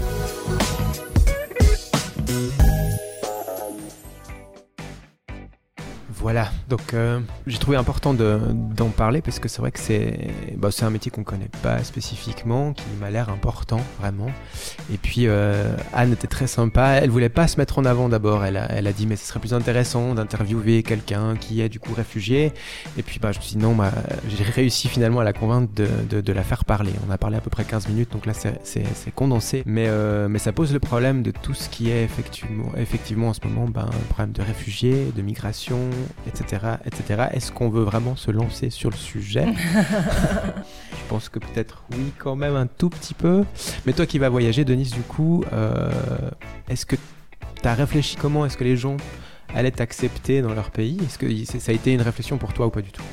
Voilà, donc euh, j'ai trouvé important de- d'en parler parce que c'est vrai que c'est bah, un métier qu'on connaît pas spécifiquement, qui m'a l'air important vraiment. Et puis euh, Anne était très sympa, elle voulait pas se mettre en avant d'abord, elle a, dit mais ce serait plus intéressant d'interviewer quelqu'un qui est du coup réfugié. Et puis bah, je me suis dit non, j'ai réussi finalement à la convaincre de, la faire parler. On a parlé à peu près 15 minutes, donc là c'est- condensé. Mais, euh, mais ça pose le problème de tout ce qui est effectivement, effectivement en ce moment, ben, un problème de réfugiés, de migration, etc. etc. Est-ce qu'on veut vraiment se lancer sur le sujet? Je pense que peut-être oui quand même un tout petit peu. Mais toi qui vas voyager, Denise, du coup, euh, est-ce que tu as réfléchi comment? Est-ce que les gens allaient t'accepter dans leur pays? Est-ce que ça a été une réflexion pour toi ou pas du tout?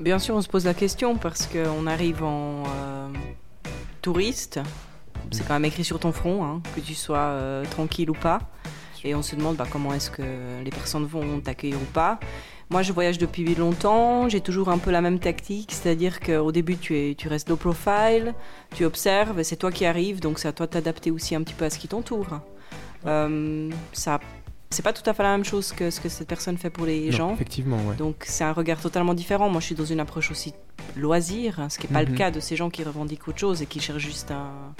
Bien sûr, on se pose la question parce qu'on arrive en euh, touriste. C'est quand même écrit sur ton front, hein, que tu sois euh, tranquille ou pas. Et on se demande bah, comment est-ce que les personnes vont t'accueillir ou pas. Moi, je voyage depuis longtemps. J'ai toujours un peu la même tactique, c'est-à-dire qu'au début, tu, es, tu restes low profile, tu observes, c'est toi qui arrives, donc c'est à toi de t'adapter aussi un petit peu à ce qui t'entoure. Euh, ça c'est pas tout à fait la même chose que ce que cette personne fait pour les Non, gens. Effectivement, ouais. Donc c'est un regard totalement différent. Moi, je suis dans une approche aussi loisir, ce qui n'est pas Mhm. le cas de ces gens qui revendiquent autre chose et qui cherchent juste un-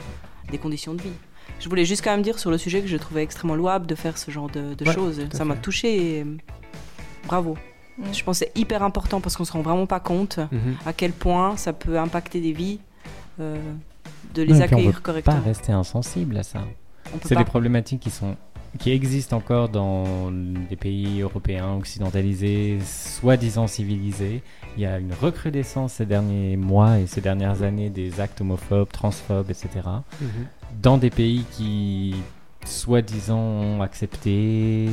des conditions de vie. Je voulais juste quand même dire sur le sujet que je trouvais extrêmement louable de faire ce genre de, de Ouais, choses. Ça m'a touché et euh, bravo. Mm. Je pense que c'est hyper important parce qu'on se rend vraiment pas compte Mhm. à quel point ça peut impacter des vies, euh, de Non, les et puis on accueillir peut correctement. Pas rester insensible à ça. C'est des problématiques qui sont qui existent encore dans des pays européens occidentalisés, soi-disant civilisés. Il y a une recrudescence ces derniers mois et ces dernières années des actes homophobes, transphobes, etc. Dans des pays qui, soi-disant, ont accepté,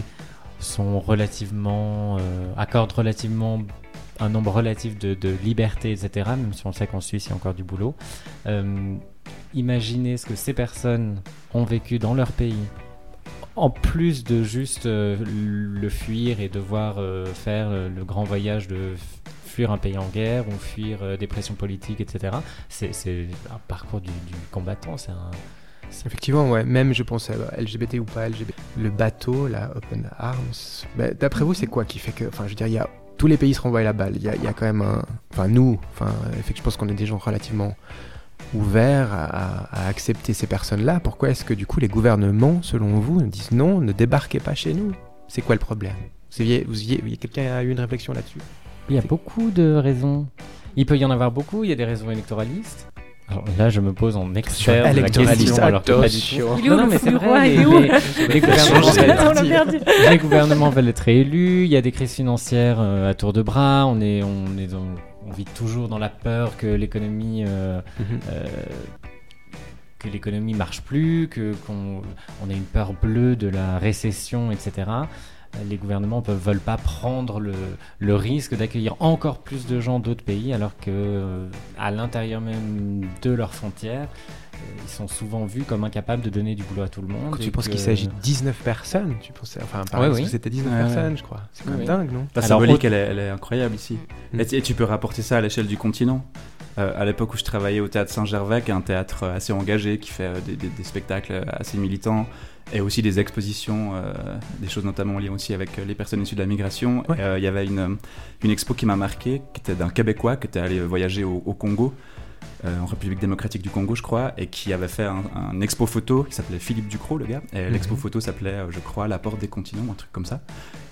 sont relativement, euh, accordent relativement un nombre relatif de, de libertés, etc. Même si on sait qu'en Suisse, il y a encore du boulot. Euh, imaginez ce que ces personnes ont vécu dans leur pays. En plus de juste euh, le fuir et devoir euh, faire le grand voyage de fuir un pays en guerre ou fuir des pressions politiques, etc. C'est un parcours du, du combattant. C'est un. Effectivement, ouais. Même, je pense, à LGBT ou pas LGBT. Le bateau, la Open Arms. bah, D'après vous, c'est quoi qui fait que. Enfin, je veux dire, il y a. Tous les pays se renvoient la balle. Il y a, il y a quand même un. Enfin, nous, enfin, je pense qu'on est des gens relativement ouverts à, accepter ces personnes-là. Pourquoi est-ce que, du coup, les gouvernements, selon vous, disent non, ne débarquez pas chez nous? C'est quoi le problème? Vous vous- Quelqu'un a eu une réflexion là-dessus? Il y a beaucoup de raisons. Il peut y en avoir beaucoup. Il y a des raisons électoralistes. Alors là, je me pose en expert de la question, alors que pas du tout. attention. Il est où Non, non, le mais fou c'est vrai, les, les- les gouvernements veulent- On l'a perdu. les gouvernements veulent être élus, il y a des crises financières euh, à tour de bras, on, est, on, est dans- on vit toujours dans la peur que l'économie euh, Mhm. euh, que l'économie marche plus, que qu'on on a une peur bleue de la récession, etc. Les gouvernements ne veulent pas prendre le, le risque d'accueillir encore plus de gens d'autres pays, alors que euh, à l'intérieur même de leurs frontières, euh, ils sont souvent vus comme incapables de donner du boulot à tout le monde. Quand tu penses que- qu'il s'agit de 19 personnes, tu pensais. Enfin, par Ouais, oui. c'était 19 Ouais, ouais. personnes, je crois. C'est quand même Oui. dingue, non? La symbolique, elle est, elle est incroyable ici. Mm. Et, tu- et tu peux rapporter ça à l'échelle du continent. Euh, à l'époque où je travaillais au théâtre Saint-Gervais, qui est un théâtre assez engagé, qui fait euh, des, des- des spectacles assez militants, et aussi des expositions, euh, des choses notamment liées aussi avec euh, les personnes issues de la migration. Ouais. Euh, Il y avait une, une expo qui m'a marqué, qui était d'un Québécois qui était allé voyager au, au Congo. euh, en République démocratique du Congo, je crois, et qui avait fait un, un expo photo qui s'appelait Philippe Ducrot, le gars. Et l'expo Mhm. photo s'appelait, je crois, La Porte des Continents, un truc comme ça.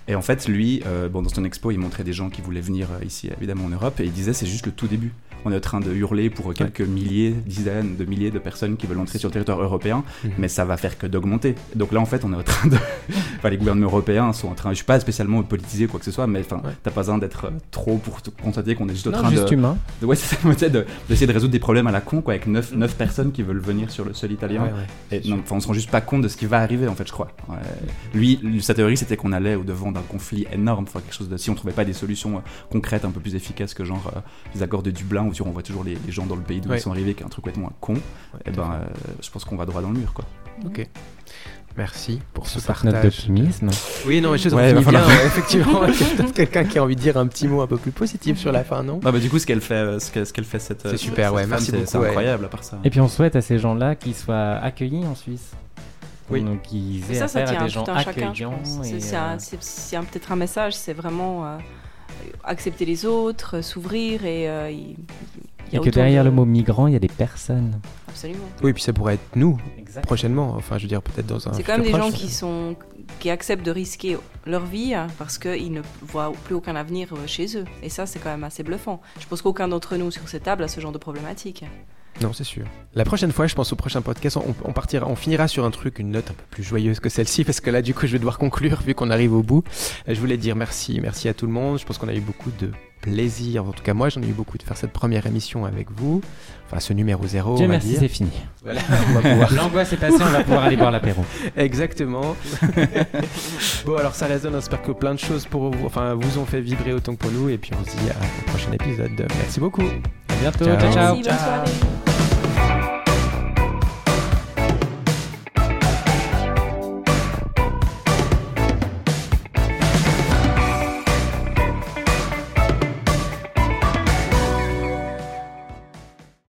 Et en fait, lui, euh, bon, dans son expo, il montrait des gens qui voulaient venir euh, ici, évidemment, en Europe, et il disait c'est juste le tout début. On est en train de hurler pour quelques milliers, dizaines de milliers de personnes qui veulent entrer sur le territoire européen, Mhm. mais ça va faire que d'augmenter. Donc là, en fait, on est en train de. enfin, les gouvernements européens sont en train. Je suis pas spécialement politisé ou quoi que ce soit, mais enfin, Ouais. t'as pas besoin d'être euh, trop pour te constater qu'on est juste en train juste de. humain. de- ouais, c'est ça, tu sais, de- d'essayer de résoudre des problèmes à la con, quoi, avec 9, personnes qui veulent venir sur le sol italien. Ouais, ouais. Et non, enfin, on se rend juste pas compte de ce qui va arriver en fait, je crois. Ouais. Lui, lui, sa théorie, c'était qu'on allait au devant d'un conflit énorme, enfin, quelque chose de. Si on trouvait pas des solutions euh, concrètes, un peu plus efficaces que genre euh, les accords de Dublin, où tu renvoies toujours les, les gens dans le pays d'où Ouais. ils sont arrivés, qui est un truc complètement con. Ouais, Et à ben, euh, je pense qu'on va droit dans le mur, quoi. Ok. Merci pour ce partage. d'optimisme. Oui, non, mais je Ouais, finit bien, falloir- ouais, effectivement. Il y a peut-être quelqu'un qui a envie de dire un petit mot un peu plus positif sur la fin, non? Ah bah du coup, ce qu'elle fait, ce qu'elle ce qu'elle fait cette. C'est super, cette ouais, femme, merci c'est- beaucoup, C'est ouais. incroyable à part ça. Et puis on souhaite à ces gens-là qu'ils soient accueillis en Suisse. Oui. Donc Et aient ça, ça affaire tient à des gens tout un chacun, je accueillants. C'est euh, peut-être un message, c'est vraiment euh, accepter les autres, euh, s'ouvrir et euh, et a que derrière de- le mot migrant, il y a des personnes. Absolument. Oui, puis ça pourrait être nous, prochainement. Enfin, je veux dire, peut-être dans un. C'est quand même des gens qui sont qui acceptent de risquer leur vie hein, parce qu'ils ne voient plus aucun avenir chez eux. Et ça, c'est quand même assez bluffant. Je pense qu'aucun d'entre nous sur cette table a ce genre de problématique. Non, c'est sûr. La prochaine fois, je pense au prochain podcast, on, on partira, on finira sur un truc, une note un peu plus joyeuse que celle-ci, parce que là, du coup, je vais devoir conclure vu qu'on arrive au bout. Euh, Je voulais dire merci, merci à tout le monde. Je pense qu'on a eu beaucoup de plaisir. En tout cas, moi, j'en ai eu beaucoup de faire cette première émission avec vous. Enfin, ce numéro zéro. Dieu on va merci, c'est fini. Voilà, pouvoir L'angoisse est passée, on va pouvoir aller boire l'apéro. Exactement. bon, alors ça résonne. J'espère que plein de choses pour vous, enfin, vous ont fait vibrer autant que pour nous. Et puis on se dit à au prochain épisode. Merci beaucoup. Bientôt, Ciao. ciao. ciao. Merci, bonne soirée.